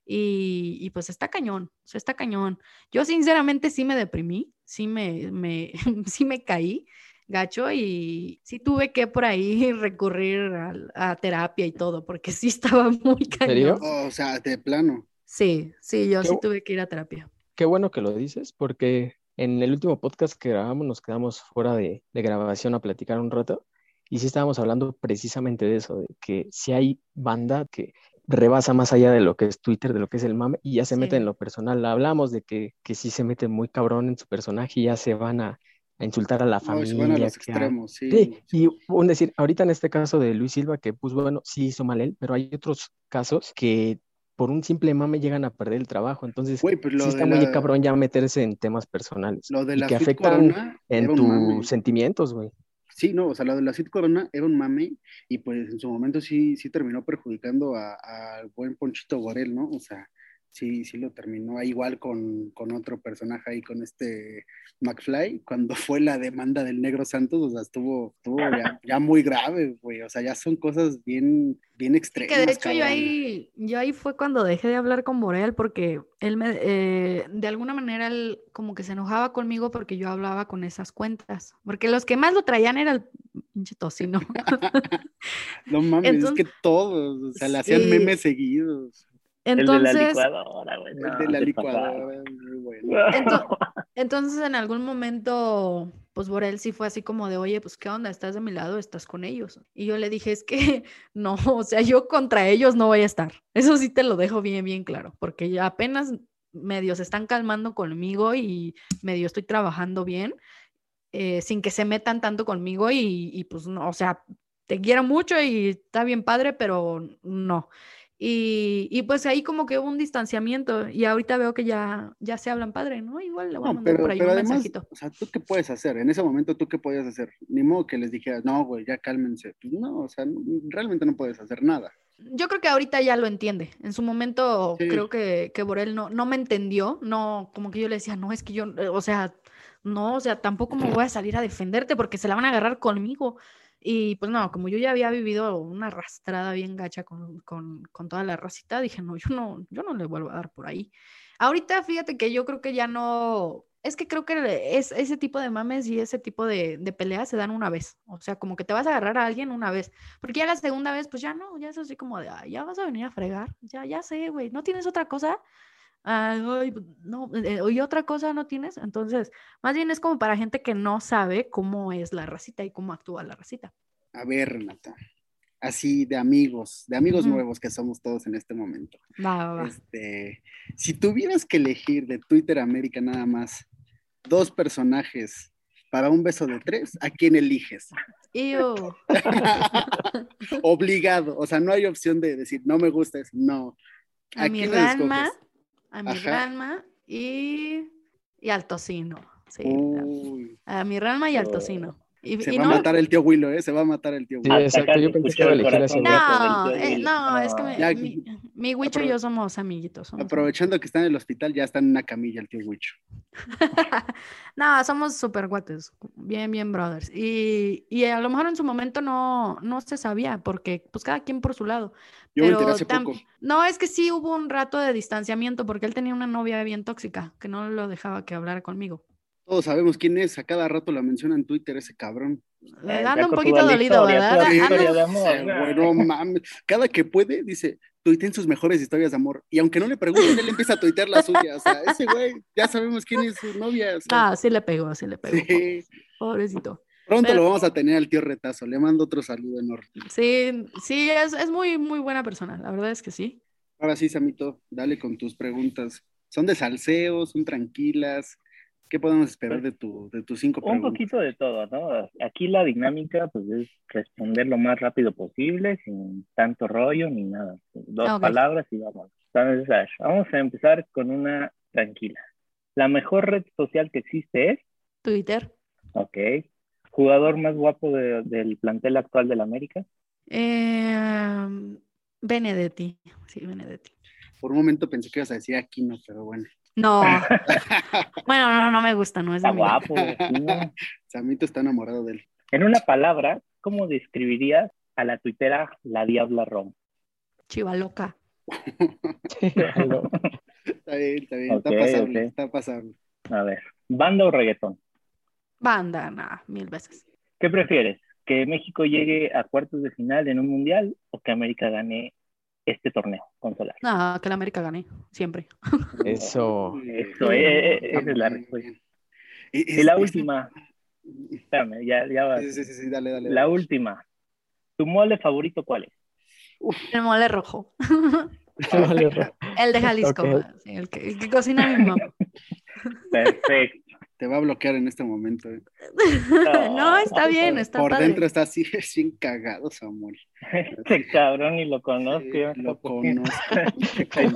Y, y pues está cañón, está cañón. Yo sinceramente sí me deprimí, sí me, me, sí me caí. gacho y sí tuve que por ahí recurrir a, a terapia y todo, porque sí estaba muy cañón. Oh, o sea, de plano. Sí, sí, yo Qué sí tuve que ir a terapia. Qué bueno que lo dices, porque en el último podcast que grabamos nos quedamos fuera de, de grabación a platicar un rato y sí estábamos hablando precisamente de eso, de que si hay banda que rebasa más allá de lo que es Twitter, de lo que es el mame y ya se mete en lo personal. Hablamos de que, que sí se mete muy cabrón en su personaje y ya se van a, a insultar a la No, y se van a familia. los extremos, sí. Sí, y un decir, ahorita en este caso de Luis Silva, que pues bueno, sí hizo mal él, pero hay otros casos que por un simple mame llegan a perder el trabajo. Entonces, Güey, pues sí está muy la- cabrón ya meterse en temas personales Lo de y la que afectan Corona en mame. tus sentimientos, güey. Sí, no, o sea, lo de la Cid Corona era un mame y pues en su momento sí, sí terminó perjudicando a- al buen Ponchito Gorel, ¿no? O sea, sí, sí lo terminó igual con, con otro personaje ahí, con este McFly, cuando fue la demanda del Negro Santos, o sea, estuvo, estuvo ya, ya muy grave, güey, o sea, ya son cosas bien, bien Sí, extremas. que de hecho yo ahí, yo ahí fue cuando dejé de hablar con Borel porque él me, eh, de alguna manera él como que se enojaba conmigo porque yo hablaba con esas cuentas, porque los que más lo traían era el pinche tocino. No mames, Entonces- es que todos, o sea, le hacían Sí. memes seguidos. El de la Entonces, licuadora, güey. El no, de la licuadora, muy bueno. Ento- entonces en algún momento, pues Borel sí fue así como de, oye, pues qué onda, estás de mi lado, estás con ellos. Y yo le dije, es que no, o sea, yo contra ellos no voy a estar. Eso sí te lo dejo bien, bien claro, porque ya apenas medio se están calmando conmigo y medio estoy trabajando bien, eh, sin que se metan tanto conmigo y, y pues no, o sea, te quiero mucho y está bien padre, pero no. Y, y pues ahí como que hubo un distanciamiento y ahorita veo que ya, ya se hablan padre, ¿no? Igual le voy a mandar pero, por ahí un además, mensajito. o sea, ¿tú qué puedes hacer? En ese momento, ¿tú qué podías hacer? Ni modo que les dijeras, no, güey, ya cálmense. Pues no, o sea, no- realmente no puedes hacer nada. Yo creo que ahorita ya lo entiende. En su momento Sí. creo que, que Borel no, no me entendió, no, como que yo le decía, no, es que yo, o sea, no, o sea, tampoco me voy a salir a defenderte porque se la van a agarrar conmigo. Y pues no, como yo ya había vivido una arrastrada bien gacha con, con, con toda la racita, dije, no, yo no, yo no le vuelvo a dar por ahí. Ahorita fíjate que yo creo que ya no, es que creo que es, ese tipo de mames y ese tipo de, de peleas se dan una vez. O sea, como que te vas a agarrar a alguien una vez. Porque ya la segunda vez, pues ya no, ya es así como de, "Ay, ya vas a venir a fregar. Ya, ya sé, güey, ¿no tienes otra cosa? Ay, ay, no, eh, ¿y otra cosa no tienes? Entonces, más bien es como para gente que no sabe cómo es la racita y cómo actúa la racita. A ver, Renata, así de amigos, de amigos nuevos que somos todos en este momento. Va, va. Este, si tuvieras que elegir de Twitter América nada más dos personajes para un beso de tres, ¿a quién eliges? Obligado, o sea, no hay opción de decir, no me gusta eso, no. A mi quién le Ranma? A mi Ajá. Ranma y, y al tocino. Sí, Uy, a mi Ranma y al Oh. tocino. Y, se y va no, a matar el tío Willow, ¿eh? Se va a matar el tío Sí, Willow. Hasta exacto. Yo pensé que iba a el elegir a ese no, eh, no, es que me- Ya- mi, mi Wicho y yo somos amiguitos. somos Aprovechando que está en el hospital, ya está en una camilla el tío Wicho. No, somos super guates, bien, bien brothers. Y, y a lo mejor en su momento no, no se sabía, porque pues cada quien por su lado. Yo me Pero enteré hace tam- poco. No, es que sí hubo un rato de distanciamiento, porque él tenía una novia bien tóxica, que no lo dejaba que hablara conmigo. Todos sabemos quién es, a cada rato la menciona en Twitter ese cabrón. Eh, Anda un poquito dolido, ¿verdad? toda la Sí, Anda- historia de amor. Sí, güey, no mames. Cada que puede, dice, tuiteen sus mejores historias de amor. Y aunque no le pregunten, él empieza a tuitear la suya. O sea, ese güey, ya sabemos quién es su novia. o sea, Ah, sí le pegó, sí le pegó. sí. Pobrecito. Pronto Pero- lo vamos a tener al tío Retazo. Le mando otro saludo enorme. Sí, sí, es, es muy, muy buena persona, la verdad es que sí. Ahora sí, Samito, dale con tus preguntas. ¿Son de salseo? ¿Son tranquilas? ¿Qué podemos esperar de, tu, de tus cinco Un preguntas? poquito de todo, ¿no? Aquí la dinámica, pues, es responder lo más rápido posible, sin tanto rollo ni nada. Dos palabras y vamos. Entonces, vamos a empezar con una tranquila. La mejor red social que existe es, Twitter. ok, jugador más guapo de- del plantel actual del América. Eh, Benedetti. Sí, Benedetti. Por un momento pensé que ibas a decir Aquino, pero bueno. No. bueno, no, no me gusta, no es de Está guapo. Samito está enamorado de él. En una palabra, ¿cómo describirías a la tuitera La Diabla Rom? Chivaloca. Está bien, está bien, está pasable, está pasable. A ver, ¿banda o reggaetón? Banda, nada, mil veces. ¿Qué prefieres? ¿Que México llegue a cuartos de final en un mundial o que América gane este torneo con Solari? No, que la América gane, siempre. Eso. Eso, eh, eh, esa es la respuesta. Y, la última, espérame, ya, ya va. Sí, sí, sí, sí, dale, dale. La dale. última. ¿Tu mole favorito cuál es? El mole rojo. El de Jalisco, Ok. sí, el, que, el que cocina mi mamá. Perfecto. Te va a bloquear en este momento. eh. No, está bien, está Por padre. dentro está así, bien cagado, Samuel. Este cabrón ni lo conozco. Sí, lo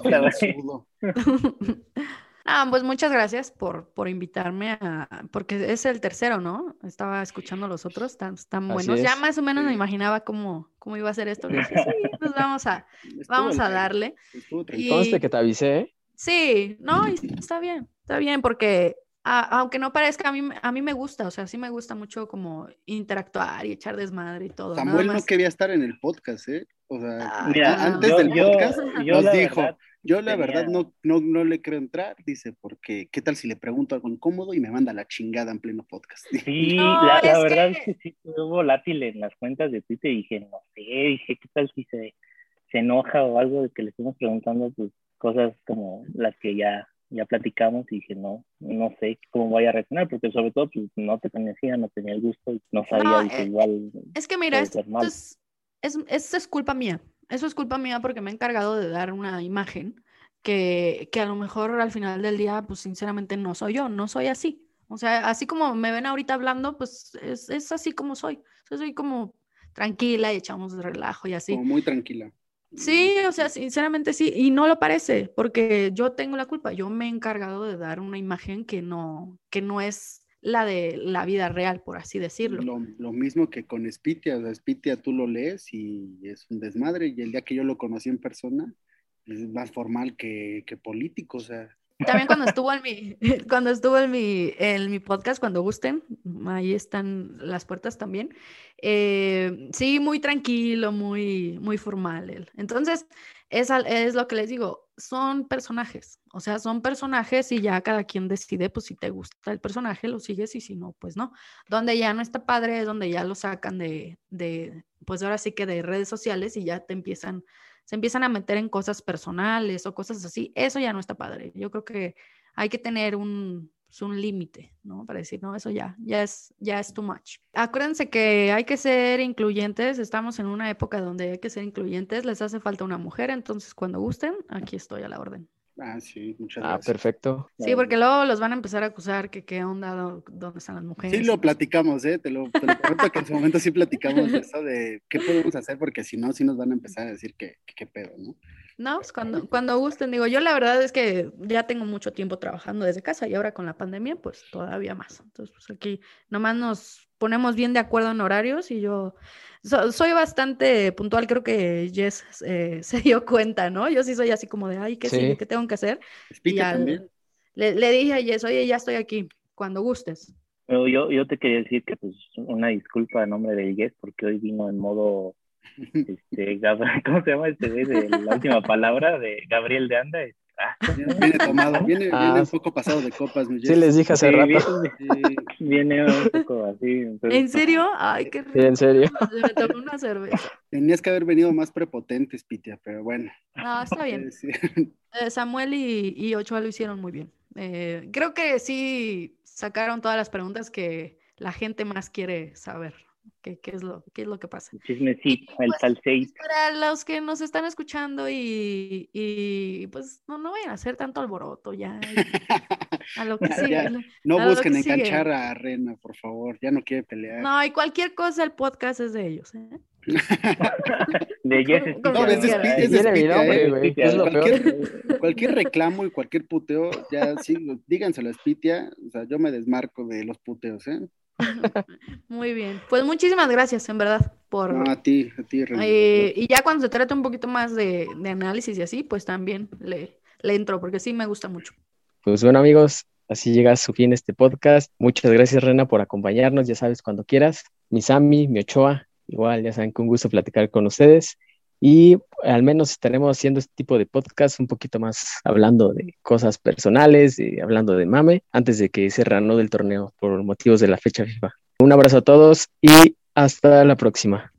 conozco. Ah, pues muchas gracias por, por invitarme a, porque es el tercero, ¿no? Estaba escuchando los otros, están, están Así buenos. Ya más o menos me imaginaba cómo, cómo iba a ser esto. Dije, sí, pues vamos a, Estuvo vamos a darle. Y-. Conste que te avisé, ¿eh? Sí, no, y está bien, está bien, porque a- aunque no parezca, a mí, me- a mí me gusta, o sea, sí me gusta mucho como interactuar y echar desmadre y todo. nada Samuel no quería estar en el podcast, ¿eh? O sea, Ah, Mira, antes yo- del yo- podcast yo nos dijo, verdad yo la tenía- verdad no, no, no le creo entrar, dice, porque ¿qué tal si le pregunto algo incómodo y me manda la chingada en pleno podcast? Sí, No, la, la es verdad que- es que sí fue volátil en las cuentas de Twitter y dije, no sé, dije, ¿qué tal si se, se enoja o algo de que le estemos preguntando pues, cosas como las que ya, ya platicamos y dije, no, no sé cómo vaya a reaccionar, porque sobre todo pues, no te conocía, no tenía el gusto y no sabía, No, dije, eh, igual Es que mira, esto es, es, eso es culpa mía. Eso es culpa mía porque me he encargado de dar una imagen que, que a lo mejor al final del día, pues sinceramente no soy yo, no soy así. O sea, así como me ven ahorita hablando, pues es, es así como soy. O sea, soy como tranquila y echamos de relajo y así. Como muy tranquila. Sí, o sea, sinceramente sí, y no lo parece, porque yo tengo la culpa, yo me he encargado de dar una imagen que no, que no es la de la vida real, por así decirlo. Lo, mismo que con Spitia, o sea, Spitia tú lo lees y es un desmadre, y el día que yo lo conocí en persona, es más formal que, que político, o sea, También cuando estuvo en mi, cuando estuvo en mi, en mi podcast, cuando gusten, ahí están las puertas también. Eh, sí, muy tranquilo, muy, muy formal él. Entonces, es, es lo que les digo, son personajes, o sea, son personajes y ya cada quien decide, pues si te gusta el personaje, lo sigues y si no, pues no. Donde ya no está padre es donde ya lo sacan de, de, pues ahora sí que de redes sociales y ya te empiezan se empiezan a meter en cosas personales o cosas así, eso ya no está padre. Yo creo que hay que tener un, pues, un límite, ¿no? Para decir, no, eso ya, ya es, ya es too much. Acuérdense que hay que ser incluyentes, estamos en una época donde hay que ser incluyentes, les hace falta una mujer, entonces cuando gusten, aquí estoy a la orden. Ah, sí, muchas Ah, gracias. perfecto. Sí, porque luego los van a empezar a acusar que qué onda, dó- dónde están las mujeres. Sí lo platicamos, ¿eh? Te lo, te lo prometo que en su momento sí platicamos de eso, de qué podemos hacer, porque si no, sí nos van a empezar a decir que que qué pedo, ¿no? No, pues cuando, cuando gusten, digo, yo la verdad es que ya tengo mucho tiempo trabajando desde casa y ahora con la pandemia, pues todavía más. Entonces, pues aquí nomás nos ponemos bien de acuerdo en horarios y yo so- soy bastante puntual, creo que Jess eh, se dio cuenta, ¿no? Yo sí soy así como de, ay, ¿qué Sí. ¿Qué tengo que hacer? Spitia al- también. Le, le dije a Jess, oye, ya estoy aquí, cuando gustes. Pero yo, yo te quería decir que pues una disculpa a nombre del Yes porque hoy vino en modo este, ¿cómo se llama este de la última palabra de Gabriel de Anda? Viene tomado, viene, Ah. viene un poco pasado de copas, mi Sí, les dije hace sí, rato. viene, Sí, viene un poco así. entonces, ¿En serio? Ay, qué Sí, en serio. rico. Me tomé una cerveza. tenías que haber venido más prepotente, Spitia, pero bueno. No, está bien. Sí, Eh, Samuel y, y Ochoa lo hicieron muy bien. Eh, creo que sí sacaron todas las preguntas que la gente más quiere saber. ¿Qué, qué es, lo, qué es lo que pasa? el chismecito, el Pues, salseito. Para los que nos están escuchando y, y, pues no, no vayan a hacer tanto alboroto ya. A lo que Ya, sigue. ya. No A lo busquen sigue. enganchar a Rena, por favor, ya no quiere pelear. No, y cualquier cosa, el podcast es de ellos. ¿eh? De Yes No, es es ¿eh? es lo peor. Cualquier, cualquier reclamo y cualquier puteo, ya sí, díganselo a Spitia, o sea, yo me desmarco de los puteos, ¿eh? Muy bien. Pues muchísimas gracias, en verdad, por... No, a ti, a ti, Rena. Eh, y ya cuando se trata un poquito más de, de análisis y así, pues también le, le entro, porque sí me gusta mucho. Pues bueno, amigos, así llega a su fin este podcast. Muchas gracias, Rena, por acompañarnos. Ya sabes, cuando quieras. Mi Sammy, mi Ochoa, igual, ya saben que un gusto platicar con ustedes. Y al menos estaremos haciendo este tipo de podcast un poquito más hablando de cosas personales y hablando de mame antes de que se reanude el torneo por motivos de la fecha FIFA. Un abrazo a todos y hasta la próxima.